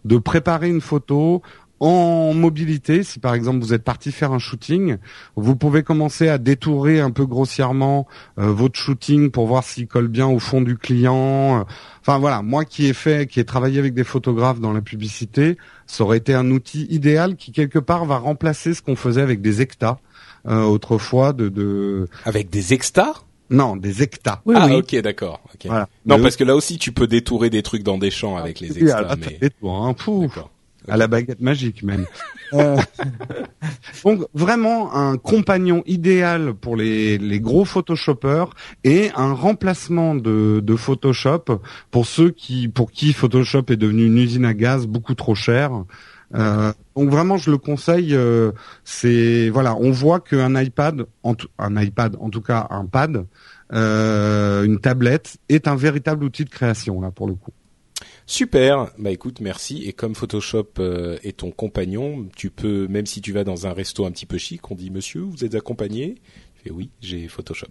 de préparer une photo en mobilité. Si par exemple vous êtes parti faire un shooting, vous pouvez commencer à détourer un peu grossièrement euh, votre shooting pour voir s'il colle bien au fond du client. Enfin voilà, moi qui ai fait, qui ai travaillé avec des photographes dans la publicité, ça aurait été un outil idéal qui quelque part va remplacer ce qu'on faisait avec des hectas euh, autrefois de, de Avec des extas non des hectas. Oui, Ah oui. ok, d'accord. ok. Voilà. Non, Mais parce que là aussi tu peux détourer des trucs dans des champs avec les oui, extas. à la mais... toi, hein. À la baguette magique même. Euh, Donc vraiment un compagnon idéal pour les, les gros photoshopeurs et un remplacement de, de Photoshop pour ceux qui pour qui Photoshop est devenu une usine à gaz beaucoup trop chère. Euh, donc vraiment je le conseille. euh, c'est voilà, on voit qu'un iPad, en un iPad, en tout cas un pad, euh, une tablette est un véritable outil de création là pour le coup. Super. Bah écoute, merci. Et comme Photoshop euh, est ton compagnon, tu peux, même si tu vas dans un resto un petit peu chic, on dit Monsieur, vous êtes accompagné? Fais oui, j'ai Photoshop.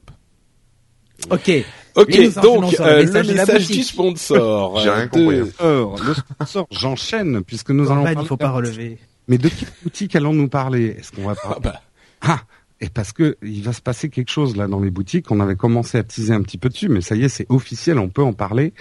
Ok. Ok, Et donc euh, le message du sponsor. J'ai euh, rien de- compris. Alors, le sponsor, j'enchaîne puisque nous allons Corban, parler il faut pas relever. Mais de quelle boutique allons-nous parler? Est-ce qu'on va Ah parler bah, Ah, et parce que il va se passer quelque chose là dans les boutiques. On avait commencé à teaser un petit peu dessus, mais ça y est, c'est officiel, on peut en parler.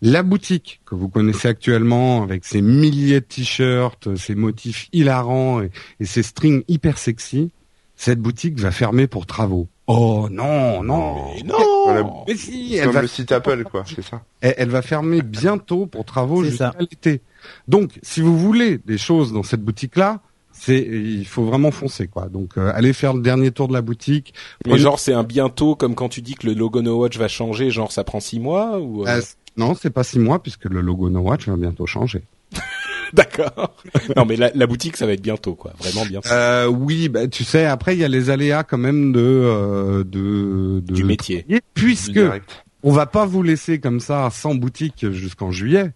La boutique que vous connaissez actuellement avec ses milliers de t-shirts, ses motifs hilarants et, et ses strings hyper sexy, cette boutique va fermer pour travaux. Oh non, non, mais non. Voilà. mais si, elle comme va le site Apple, quoi, c'est ça. elle, elle va fermer bientôt pour travaux C'est jusqu'à ça. l'été. Donc, si vous voulez des choses dans cette boutique-là, c'est il faut vraiment foncer quoi. Donc, euh, allez faire le dernier tour de la boutique. mais Prenez- genre c'est un bientôt, comme quand tu dis que le logo No Watch va changer, genre ça prend six mois ou euh, Euh, non, c'est pas six mois puisque le logo No Watch va bientôt changer. D'accord. non mais la, la boutique ça va être bientôt quoi, vraiment bientôt. Euh, oui, bah, tu sais, après il y a les aléas quand même de euh, de, de Du métier. puisque Direct. On va pas vous laisser comme ça sans boutique jusqu'en juillet.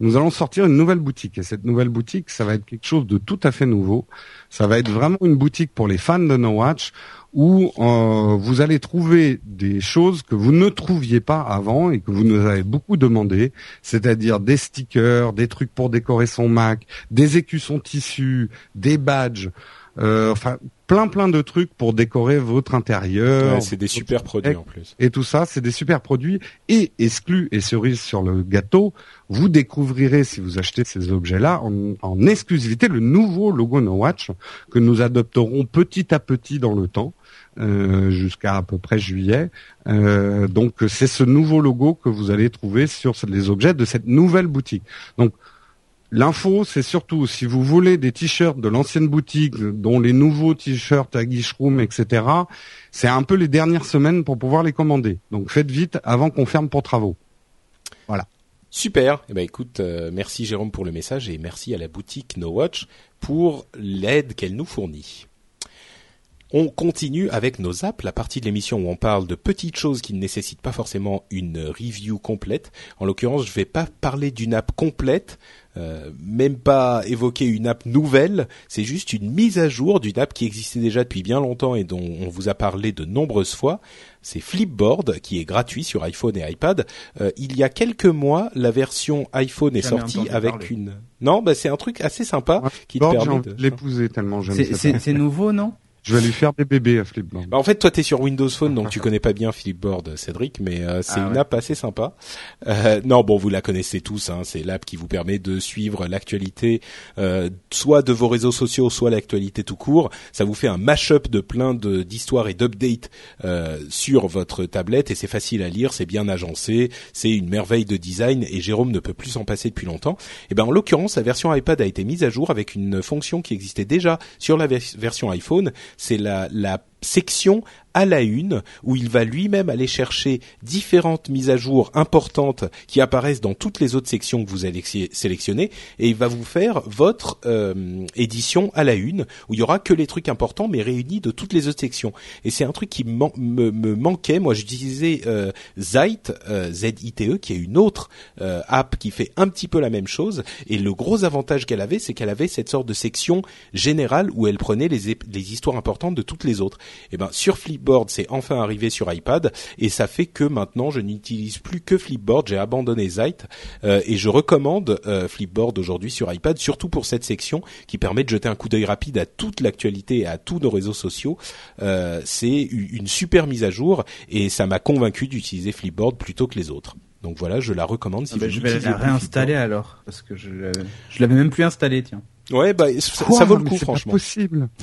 Nous allons sortir une nouvelle boutique et cette nouvelle boutique, ça va être quelque chose de tout à fait nouveau. Ça va être vraiment une boutique pour les fans de No Watch où euh, vous allez trouver des choses que vous ne trouviez pas avant et que vous nous avez beaucoup demandé, c'est-à-dire des stickers, des trucs pour décorer son Mac, des écussons tissus, des badges, euh, enfin plein plein de trucs pour décorer votre intérieur. Ouais, c'est des super produits en plus. Et tout ça, c'est des super produits. Et exclus et cerise sur le gâteau, vous découvrirez, si vous achetez ces objets-là, en, en exclusivité, le nouveau logo No Watch que nous adopterons petit à petit dans le temps, euh, jusqu'à à peu près juillet. Euh, donc, c'est ce nouveau logo que vous allez trouver sur les objets de cette nouvelle boutique. Donc, L'info, c'est surtout si vous voulez des t-shirts de l'ancienne boutique, dont les nouveaux t-shirts à Guichroom, etc. C'est un peu les dernières semaines pour pouvoir les commander. Donc faites vite avant qu'on ferme pour travaux. Super. Eh ben écoute, euh, merci Jérôme pour le message et merci à la boutique No Watch pour l'aide qu'elle nous fournit. On continue avec nos apps, la partie de l'émission où on parle de petites choses qui ne nécessitent pas forcément une review complète. En l'occurrence, je vais pas parler d'une app complète, euh, même pas évoquer une app nouvelle, c'est juste une mise à jour d'une app qui existait déjà depuis bien longtemps et dont on vous a parlé de nombreuses fois. C'est Flipboard qui est gratuit sur iPhone et iPad. Euh, il y a quelques mois, la version iPhone est sortie avec parler. une. Non, bah c'est un truc assez sympa Ouais, qui te permet envie de. l'épouser tellement j'aime c'est nouveau, non? Je vais lui faire des bébés à Flipboard. Bah, en fait, toi, t'es sur Windows Phone, donc tu connais pas bien Flipboard, Cédric, mais euh, c'est Ah une ouais. app assez sympa. Euh, non, bon, vous la connaissez tous. Hein, c'est l'app qui vous permet de suivre l'actualité, euh, soit de vos réseaux sociaux, soit l'actualité tout court. Ça vous fait un mash-up de plein de d'histoires et d'updates euh, sur votre tablette, et c'est facile à lire, c'est bien agencé, c'est une merveille de design, et Jérôme ne peut plus s'en passer depuis longtemps. Et ben, en l'occurrence, la version iPad a été mise à jour avec une fonction qui existait déjà sur la vers- version iPhone. C'est la, la section à la une où il va lui-même aller chercher différentes mises à jour importantes qui apparaissent dans toutes les autres sections que vous allez sé- sélectionner et il va vous faire votre euh, édition à la une où il y aura que les trucs importants mais réunis de toutes les autres sections. Et c'est un truc qui me, manquait. Moi j'utilisais euh, Zite euh, Z-I-T-E qui est une autre euh, app qui fait un petit peu la même chose. Et le gros avantage qu'elle avait c'est qu'elle avait cette sorte de section générale où elle prenait les, les histoires importantes de toutes les autres et ben sur Flipboard, c'est enfin arrivé sur iPad et ça fait que maintenant je n'utilise plus que Flipboard. J'ai abandonné Zite euh, et je recommande euh, Flipboard aujourd'hui sur iPad, surtout pour cette section qui permet de jeter un coup d'œil rapide à toute l'actualité et à tous nos réseaux sociaux. Euh, c'est une super mise à jour et ça m'a convaincu d'utiliser Flipboard plutôt que les autres. Donc voilà, je la recommande si Ah bah, vous je vais la réinstaller alors parce que je l'avais- je l'avais même plus installé tiens. Ouais, bah ça, Quoi ça vaut le coup c'est franchement. possible.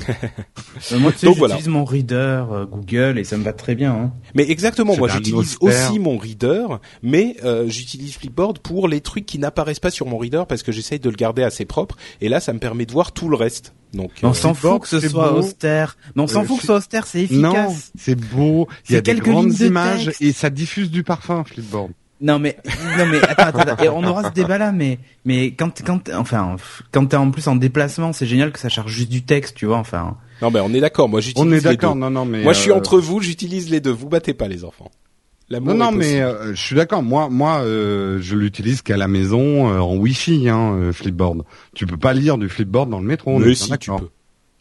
Euh, moi tu sais j'utilise voilà. mon reader euh, Google et ça me va très bien. Hein. Mais exactement, C'est moi j'utilise aussi mon reader, mais euh, j'utilise Flipboard pour les trucs qui n'apparaissent pas sur mon reader parce que j'essaye de le garder assez propre et là ça me permet de voir tout le reste. Donc Mais on euh, s'en fout que ce c'est soit beau. austère. Mais on s'en Euh, fout que ce soit austère, c'est Non, efficace. c'est beau. Il y a C'est des quelques lignes grandes de images texte. et ça diffuse du parfum, Flipboard. Non mais non mais attends, attends, attends. Et on aura ce débat là mais mais quand quand enfin quand t'es en plus en déplacement c'est génial que ça charge juste du texte tu vois enfin non mais on est d'accord, moi j'utilise On est d'accord, non, non, mais. Moi je suis euh, entre vous, j'utilise les deux. Vous battez pas les enfants. Non, non, mais euh, je suis d'accord. Moi, moi, euh, je l'utilise qu'à la maison euh, en Wi-Fi, hein, euh, Flipboard. Tu peux pas lire du Flipboard dans le métro. Mais si tu peux.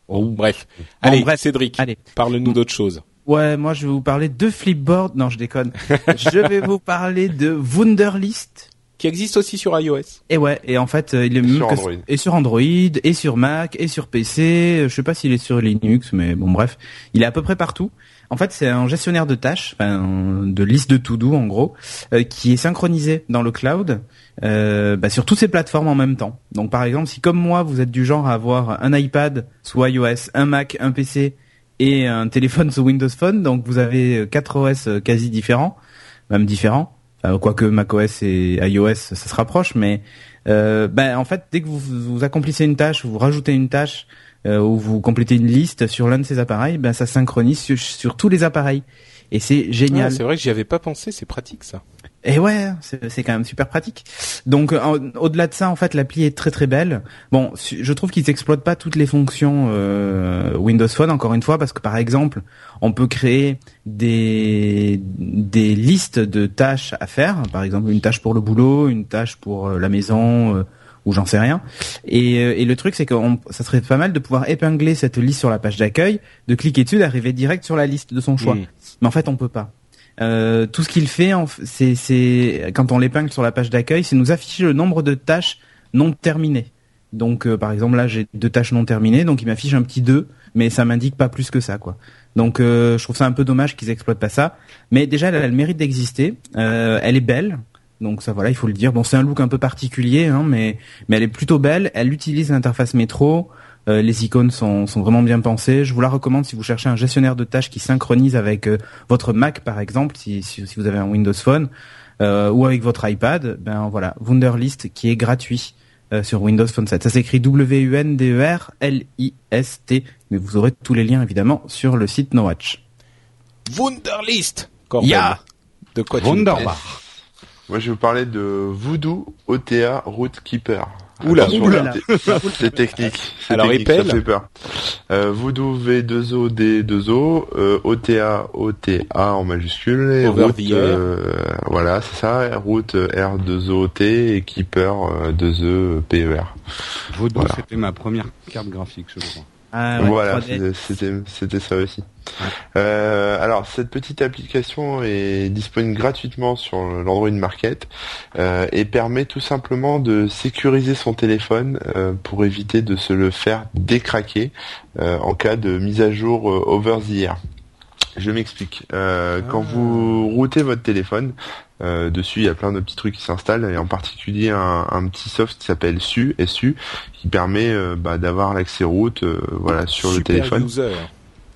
Oh. Bref, Bon, allez bref. Cédric, allez parle-nous d'autre chose. Ouais moi je vais vous parler de Flipboard non je déconne je vais vous parler de Wunderlist Qui existe aussi sur iOS. et ouais et en fait euh, il est même Sur que- Android. et sur Android et sur Mac et sur PC je sais pas s'il est sur Linux mais bon bref il est à peu près partout en fait c'est un gestionnaire de tâches enfin, de liste de to do en gros euh, qui est synchronisé dans le cloud euh, bah, sur toutes ces plateformes en même temps. Donc par exemple, si comme moi vous êtes du genre à avoir un iPad sous iOS, un Mac, un PC et un téléphone sous Windows Phone, donc vous avez euh, quatre OS euh, quasi différents, même différents. Enfin, quoique macOS et iOS ça se rapproche, mais euh, ben en fait dès que vous, accomplissez une tâche, vous rajoutez une tâche ou vous complétez une liste sur l'un de ces appareils, ben ça synchronise sur tous les appareils. Et c'est Ah, génial. c'est vrai que j'y avais pas pensé, c'est pratique ça. Et ouais, c'est quand même super pratique. Donc au-delà de ça, en fait, l'appli est très très belle. Bon, je trouve qu'ils n'exploitent pas toutes les fonctions euh, Windows Phone encore une fois parce que par exemple, on peut créer des des listes de tâches à faire, par exemple une tâche pour le boulot, une tâche pour euh, la maison euh, ou j'en sais rien. Et, euh, et le truc c'est que on- ça serait pas mal de pouvoir épingler cette liste sur la page d'accueil, de cliquer dessus, d'arriver direct sur la liste de son choix. Mm. Mais en fait, on peut pas. Euh, tout ce qu'il fait, c'est quand on l'épingle sur la page d'accueil, c'est nous afficher le nombre de tâches non terminées. Donc, euh, par exemple, là, j'ai deux tâches non terminées, donc il m'affiche un petit 2, mais ça m'indique pas plus que ça, quoi. Donc, euh, je trouve ça un peu dommage qu'ils exploitent pas ça. Mais déjà, elle a le mérite d'exister. Euh, elle est belle. Donc ça voilà, il faut le dire. Bon, c'est un look un peu particulier, hein, mais mais elle est plutôt belle. Elle utilise l'interface métro. Euh, les icônes sont, sont vraiment bien pensées. Je vous la recommande si vous cherchez un gestionnaire de tâches qui synchronise avec euh, votre Mac par exemple, si, si, si vous avez un Windows Phone, euh, ou avec votre iPad. Ben voilà, Wunderlist qui est gratuit euh, sur Windows Phone 7. Ça s'écrit W-U-N-D-E-R-L-I-S-T, mais vous aurez tous les liens évidemment sur le site NoWatch. Wunderlist. Corbin. Ya. De quoi tu nous parles? Wunderbar. Moi, je vais vous parler de Voodoo OTA Route Keeper. Oula. Attention, Oula. c'est- technique. Alors, technique, épelle. Ça fait peur. Euh, Voodoo V2O D2O, euh, OTA OTA en majuscule, et route, euh, voilà, c'est ça, route R2OT et Keeper euh, 2E PER. Vaudou, Voilà. c'était ma première carte graphique, je crois. Ah, ouais, voilà, 3D. c'était ça aussi. Euh, alors cette petite application est disponible gratuitement sur l'Android Market euh, et permet tout simplement de sécuriser son téléphone euh, pour éviter de se le faire décraquer euh, en cas de mise à jour over the air. Je m'explique. Euh, Quand Ah. vous routez votre téléphone, euh, dessus il y a plein de petits trucs qui s'installent et en particulier un, un petit soft qui s'appelle SU, SU, qui permet euh, bah, d'avoir l'accès route, euh, voilà, sur le téléphone. user.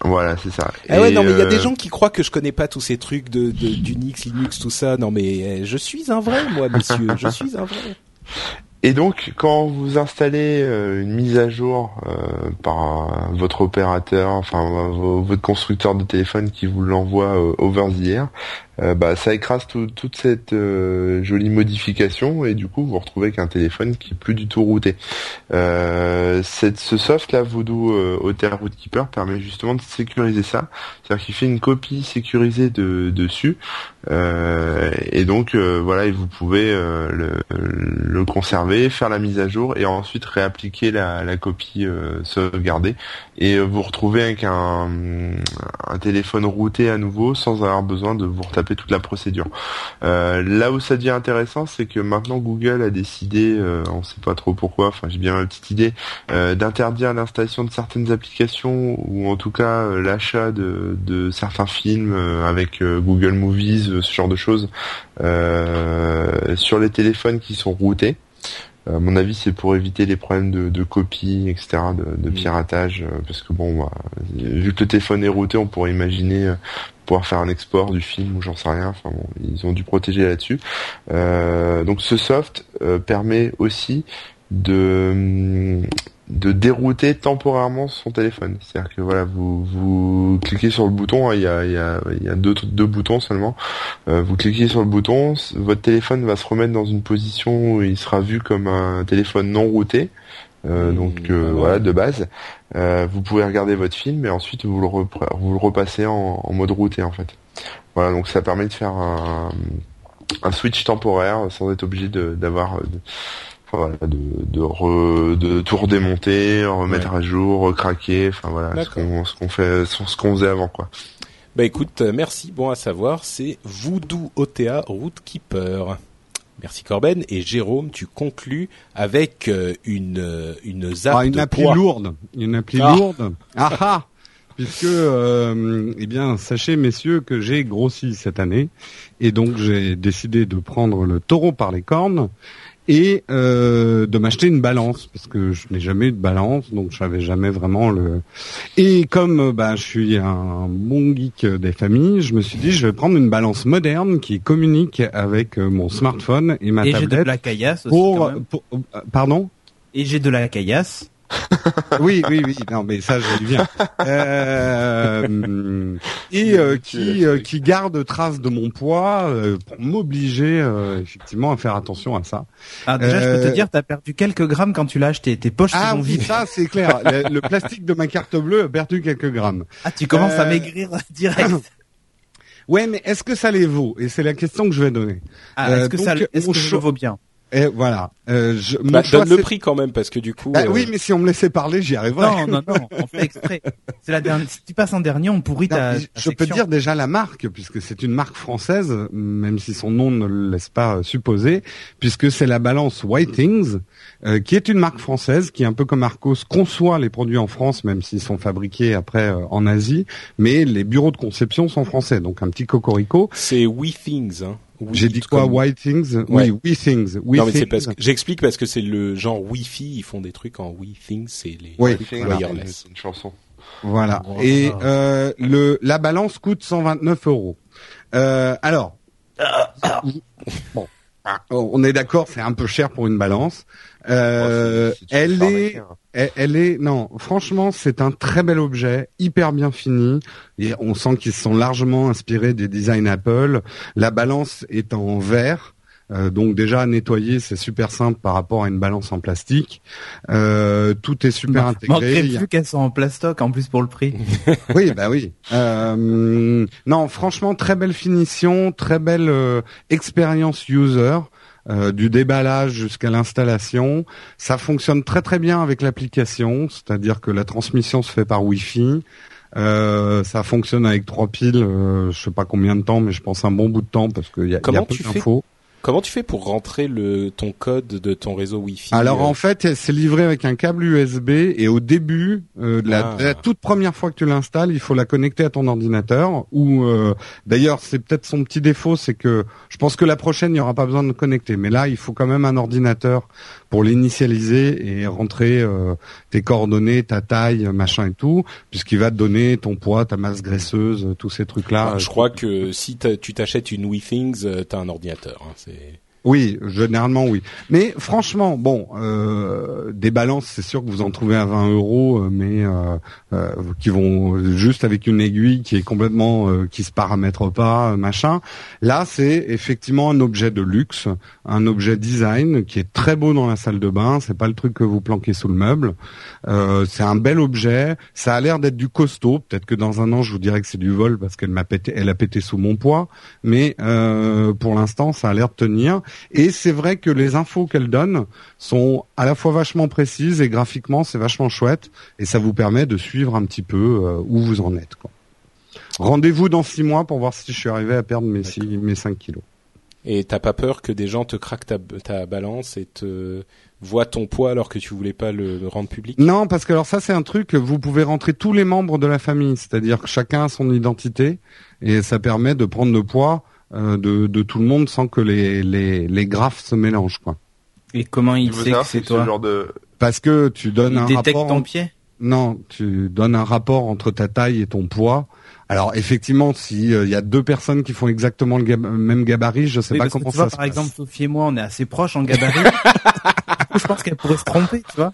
Voilà, c'est ça. Ah ouais, non, mais il y a des euh, gens qui croient que je connais pas tous ces trucs de, de d'Unix, Linux, tout ça. Non, mais euh, je suis un vrai, moi, monsieur. je suis un vrai. Et donc, quand vous installez euh, une mise à jour euh, par votre opérateur, enfin vo- votre constructeur de téléphone qui vous l'envoie euh, over the air, euh, bah, ça écrase tout- toute cette euh, jolie modification et du coup vous retrouvez avec un téléphone qui est plus du tout routé. Euh, ce soft là, Voodoo euh, Hotel Rootkeeper, permet justement de sécuriser ça, c'est-à-dire qu'il fait une copie sécurisée de, dessus. Euh, et donc euh, voilà, et vous pouvez euh, le, conserver, faire la mise à jour et ensuite réappliquer la, copie euh, sauvegardée et euh, vous retrouvez avec un, un téléphone routé à nouveau sans avoir besoin de vous retaper toute la procédure. Euh, là où ça devient intéressant, c'est que maintenant Google a décidé, euh, on sait pas trop pourquoi, enfin j'ai bien ma petite idée, euh, d'interdire l'installation de certaines applications ou en tout cas euh, l'achat de, de certains films euh, avec Google Movies, ce genre de choses, sur les téléphones qui sont routés. Euh, À mon avis, c'est pour éviter les problèmes de, de copie, etc., de, de Mm. piratage, euh, parce que bon, bah, vu que le téléphone est routé, on pourrait imaginer euh, pouvoir faire un export du film ou j'en sais rien. Enfin bon, ils ont dû protéger là-dessus. Euh, donc ce soft euh, permet aussi de de dérouter temporairement son téléphone. C'est-à-dire que voilà, vous vous cliquez sur le bouton, hein, il y a il y a il y a deux deux boutons seulement. Euh, vous cliquez sur le bouton, votre téléphone va se remettre dans une position où il sera vu comme un téléphone non routé. Euh, Mmh, donc euh, voilà de base. Euh, vous pouvez regarder votre film et ensuite vous le repre- vous le repassez en, en mode routé en fait. Voilà donc ça permet de faire un, un switch temporaire sans être obligé de- d'avoir euh, voilà, de, de, re- de tout redémonter, remettre à jour, recraquer, enfin voilà ce qu'on ce qu'on fait ce qu'on faisait avant quoi. Bah écoute, euh, merci. Bon à savoir, c'est Voodoo OTA Rootkeeper. Merci Corben et Jérôme, tu conclus avec euh, une euh, une zappe Ah, une de appli poids. lourde, une appli Ah. lourde. Ah ah Puisque, euh, eh bien, sachez messieurs que j'ai grossi cette année et donc j'ai décidé de prendre le taureau par les cornes et euh, de m'acheter une balance parce que je n'ai jamais eu de balance donc je savais jamais vraiment le et comme euh, bah je suis un bon geek des familles je me suis dit je vais prendre une balance moderne qui communique avec euh, mon smartphone et ma Et j'ai de tablette la caillasse aussi, pour, quand même. pour- euh, pardon? Et j'ai de la caillasse. oui, oui, oui. Non, mais ça, je viens. Euh, et euh, qui euh, qui garde trace de mon poids euh, pour m'obliger euh, effectivement à faire attention à ça. Ah, déjà, je peux te dire, t'as perdu quelques grammes quand tu l'as acheté. Tes poches Ah sont oui, vides. ça c'est clair. Le, le plastique de ma carte bleue a perdu quelques grammes. Ah, tu commences à maigrir direct. Ouais, mais est-ce que ça les vaut? Et c'est la question que je vais donner. Ah, est-ce que donc, ça, est-ce que je vaux bien? Et voilà. Euh, je, Bah, choix, donne le prix quand même parce que du coup. Bah euh, oui, mais si on me laissait parler, j'y arriverais. Non, non, non, on fait exprès. C'est la dernière. Si tu passes en dernier, on pourrit Non, ta. je peux section. dire déjà la marque, puisque c'est une marque française, même si son nom ne le laisse pas euh, supposer, puisque c'est la balance Whitings, euh, qui est une marque française, qui un peu comme Arcos conçoit les produits en France, même s'ils sont fabriqués après euh, en Asie, mais les bureaux de conception sont français, donc un petit cocorico. C'est We Things. Hein. We J'ai dit quoi, comme- Whitings Ouais. Oui, WeThings. Non mais c'est parce que j'explique parce que c'est le genre Wi-Fi, ils font des trucs en We Things, c'est les Oui. trucs C'est wireless. une chanson. Voilà. Voilà. Et euh, le la balance coûte 129 euros. Euh, alors, bon, on est d'accord, c'est un peu cher pour une balance. Euh, Oh, elle est, hein. elle, elle est, non, franchement, c'est un très bel objet, hyper bien fini. Et on sent qu'ils se sont largement inspirés des designs Apple. La balance est en verre. euh, donc déjà nettoyer c'est super simple par rapport à une balance en plastique. Euh, tout est super intégré. Manquerait plus qu'elles sont en plastoc en plus pour le prix. oui, bah oui. Euh, non, franchement, très belle finition, très belle euh, expérience user. Euh, du déballage jusqu'à l'installation. Ça fonctionne très très bien avec l'application, c'est-à-dire que la transmission se fait par Wi-Fi. Euh, ça fonctionne avec trois piles, euh, je sais pas combien de temps, mais je pense un bon bout de temps parce qu'il y a, y a Comment peu tu fais d'infos. Comment tu fais pour rentrer le ton code de ton réseau Wi-Fi Alors euh, en fait, c'est livré avec un câble USB et au début, euh, de la, Ah. la toute première fois que tu l'installes, il faut la connecter à ton ordinateur. Ou euh, d'ailleurs, c'est peut-être son petit défaut, c'est que je pense que la prochaine, il n'y aura pas besoin de connecter. Mais là, il faut quand même un ordinateur pour l'initialiser et rentrer euh, tes coordonnées, ta taille, machin et tout, puisqu'il va te donner ton poids, ta masse graisseuse, tous ces trucs-là. Je crois que si tu t'achètes une WeThings, euh, t'as un ordinateur. hein, c'est Oui, généralement oui. Mais franchement, bon, euh, des balances, c'est sûr que vous en trouvez à 20 euros, euh, mais euh, euh, qui vont juste avec une aiguille qui est complètement, euh, qui se paramètre pas, machin. Là, c'est effectivement un objet de luxe, un objet design qui est très beau dans la salle de bain. C'est pas le truc que vous planquez sous le meuble. Euh, c'est un bel objet. Ça a l'air d'être du costaud. Peut-être que dans un an, je vous dirais que c'est du vol parce qu'elle m'a pété, elle a pété sous mon poids. Mais pour l'instant, ça a l'air de tenir. Et c'est vrai que les infos qu'elle donne sont à la fois vachement précises et graphiquement, c'est vachement chouette. Et ça vous permet de suivre un petit peu euh, où vous en êtes. quoi. Rendez-vous dans six mois pour voir si je suis arrivé à perdre mes, six, mes 5 kilos. Et t'as pas peur que des gens te craquent ta, ta balance et te voient ton poids alors que tu voulais pas le, le rendre public? Non, parce que alors ça c'est un truc vous pouvez rentrer tous les membres de la famille, c'est-à-dire que chacun a son identité et ça permet de prendre le poids de, de tout le monde sans que les, les, les graphes se mélangent quoi. Et comment il Il sait que c'est ce toi genre de Parce que tu donnes Il un détecte rapport. ton pied Non, tu donnes un rapport entre ta taille et ton poids. Alors effectivement, si il y a deux personnes qui font exactement le gab- même gabarit, je sais Oui, pas parce que comment vois, ça se par passe. exemple, Sophie et moi, on est assez proches en gabarit. Je pense qu'elle pourrait se tromper, tu vois.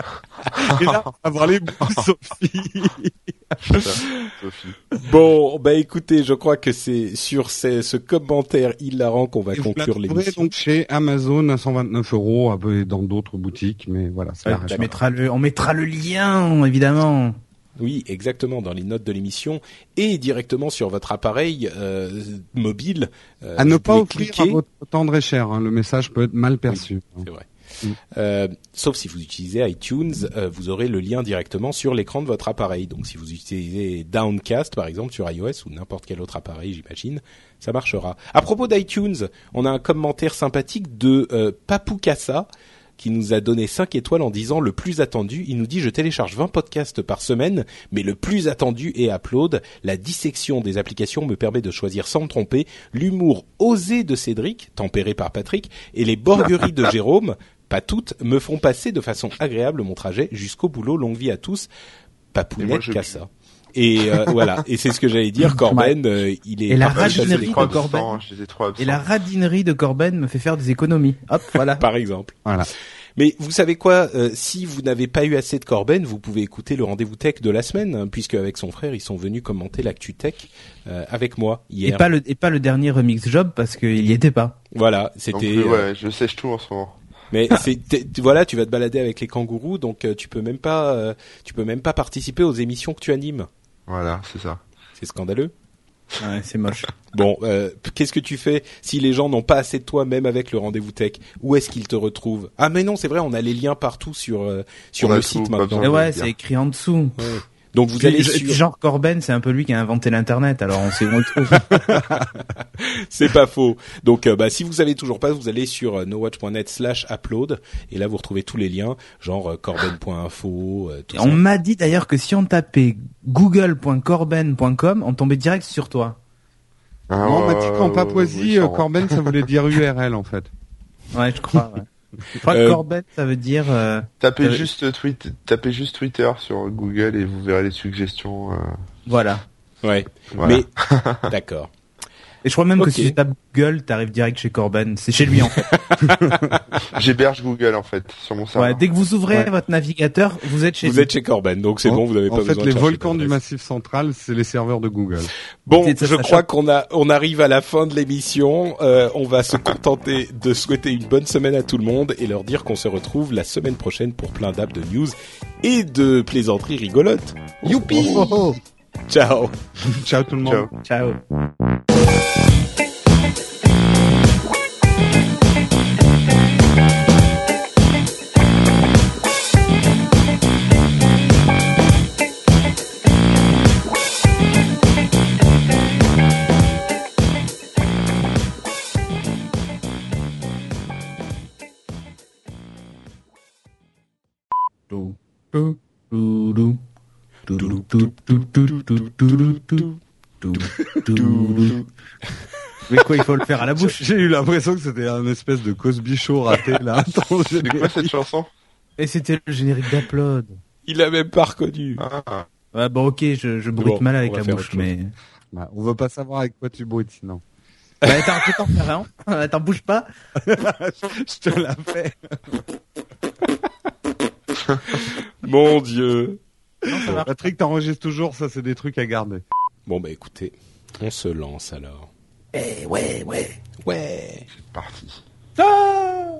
Et là, avoir les bouts, Sophie. Sophie. Bon, bah écoutez, je crois que c'est sur ce, ce commentaire hilarant qu'on va Et conclure trouverez l'émission. donc chez Amazon à 129 euros, un peu dans d'autres boutiques, mais voilà, c'est la on mettra le, on mettra le lien, évidemment. Oui, exactement, dans les notes de l'émission et directement sur votre appareil euh, mobile. euh, À ne pas offrir cliquer. à votre tendre et cher. hein, Le message peut être mal perçu. C'est vrai. Mm. Euh, sauf si vous utilisez iTunes, euh, vous aurez le lien directement sur l'écran de votre appareil. Donc si vous utilisez Downcast par exemple sur iOS ou n'importe quel autre appareil, j'imagine, ça marchera. À propos d'iTunes, on a un commentaire sympathique de euh, Papukasa qui nous a donné 5 étoiles en disant le plus attendu. Il nous dit je télécharge 20 podcasts par semaine, mais le plus attendu est Upload. La dissection des applications me permet de choisir sans me tromper l'humour osé de Cédric, tempéré par Patrick, et les borgueries de Jérôme, pas toutes, me font passer de façon agréable mon trajet jusqu'au boulot. Longue vie à tous. Et moi, Papounet je- Cassa. Et euh, voilà, et c'est ce que j'allais dire. Corben, euh, il est Et la radinerie de Corben. Et la radinerie de Corben me fait faire des économies. Hop, voilà. par exemple. Voilà. Mais vous savez quoi euh, Si vous n'avez pas eu assez de Corben, vous pouvez écouter le rendez-vous tech de la semaine, hein, puisque avec son frère, ils sont venus commenter l'actu tech euh, avec moi Et hier. pas le, et pas le dernier remix job parce qu'il y était pas. Voilà, c'était. ouais, je sèche tout en ce moment. Mais c'est t'es- tu- voilà, tu vas te balader avec les kangourous, donc euh, tu peux même pas, euh, tu peux même pas participer aux émissions que tu animes. Voilà, c'est ça. C'est scandaleux. Ouais, c'est moche. Bon, euh, qu'est-ce que tu fais si les gens n'ont pas assez de toi, même avec le rendez-vous tech? Où est-ce qu'ils te retrouvent? Ah, mais non, c'est vrai, on a les liens partout sur euh, sur On le site maintenant. Et ouais, c'est écrit en dessous. Ouais. Donc vous Puis, allez sur. puis genre Corben, c'est un peu lui qui a inventé l'internet, alors on sait où on le trouve. C'est pas faux. Donc, euh, bah, si vous savez toujours pas, vous allez sur euh, nowatch.net slash upload et là vous retrouvez tous les liens, genre euh, corben.info, euh, tout Et ça. on m'a dit d'ailleurs que si on tapait google.corben.com, on tombait direct sur toi. Ah, Non, on m'a dit qu'en Papouasie, oui. Corben, ça voulait dire URL en fait. Ouais, je crois. Ouais. Je crois Euh, que Corben, ça veut dire. euh, Tapez Euh, juste tweet, tapez juste Twitter sur Google et vous verrez les suggestions. euh, Voilà. Ouais. voilà. Mais d'accord. Et je crois même que si tu tapes Google, t'arrives direct chez Corben. C'est chez lui en fait. J'héberge Google en fait sur mon serveur. Ouais, dès que vous ouvrez Ouais. votre navigateur, vous êtes chez Vous lui. êtes chez Corben, donc c'est En- bon, vous avez pas En fait, besoin de les chercher volcans du. Massif Central, c'est les serveurs de Google. Bon, je crois qu'on a, on arrive à la fin de l'émission. Euh, on va se contenter de souhaiter une bonne semaine à tout le monde et leur dire qu'on se retrouve la semaine prochaine pour plein d'apps de news et de plaisanteries rigolotes. Youpi! Ciao. Ciao tout le monde. Ciao. Ciao. do do do do Mais quoi, il faut le faire à la bouche. J'ai eu l'impression que c'était un espèce de Cosby Show raté là. C'est quoi cette chanson? Et c'était le générique d'Upload. Il a même pas reconnu. Ah, Ouais, bon, ok, je, je bruite Bon, mal avec la bouche, mais... Bah, on veut pas savoir avec quoi tu bruites sinon. Bah, t'en faire un. Attends, bouge pas. Je te la fais. Mon Dieu. Patrick, t'enregistres toujours, ça c'est des trucs à garder. Bon bah écoutez, on se lance alors. Eh ouais, ouais, ouais. C'est parti. Ah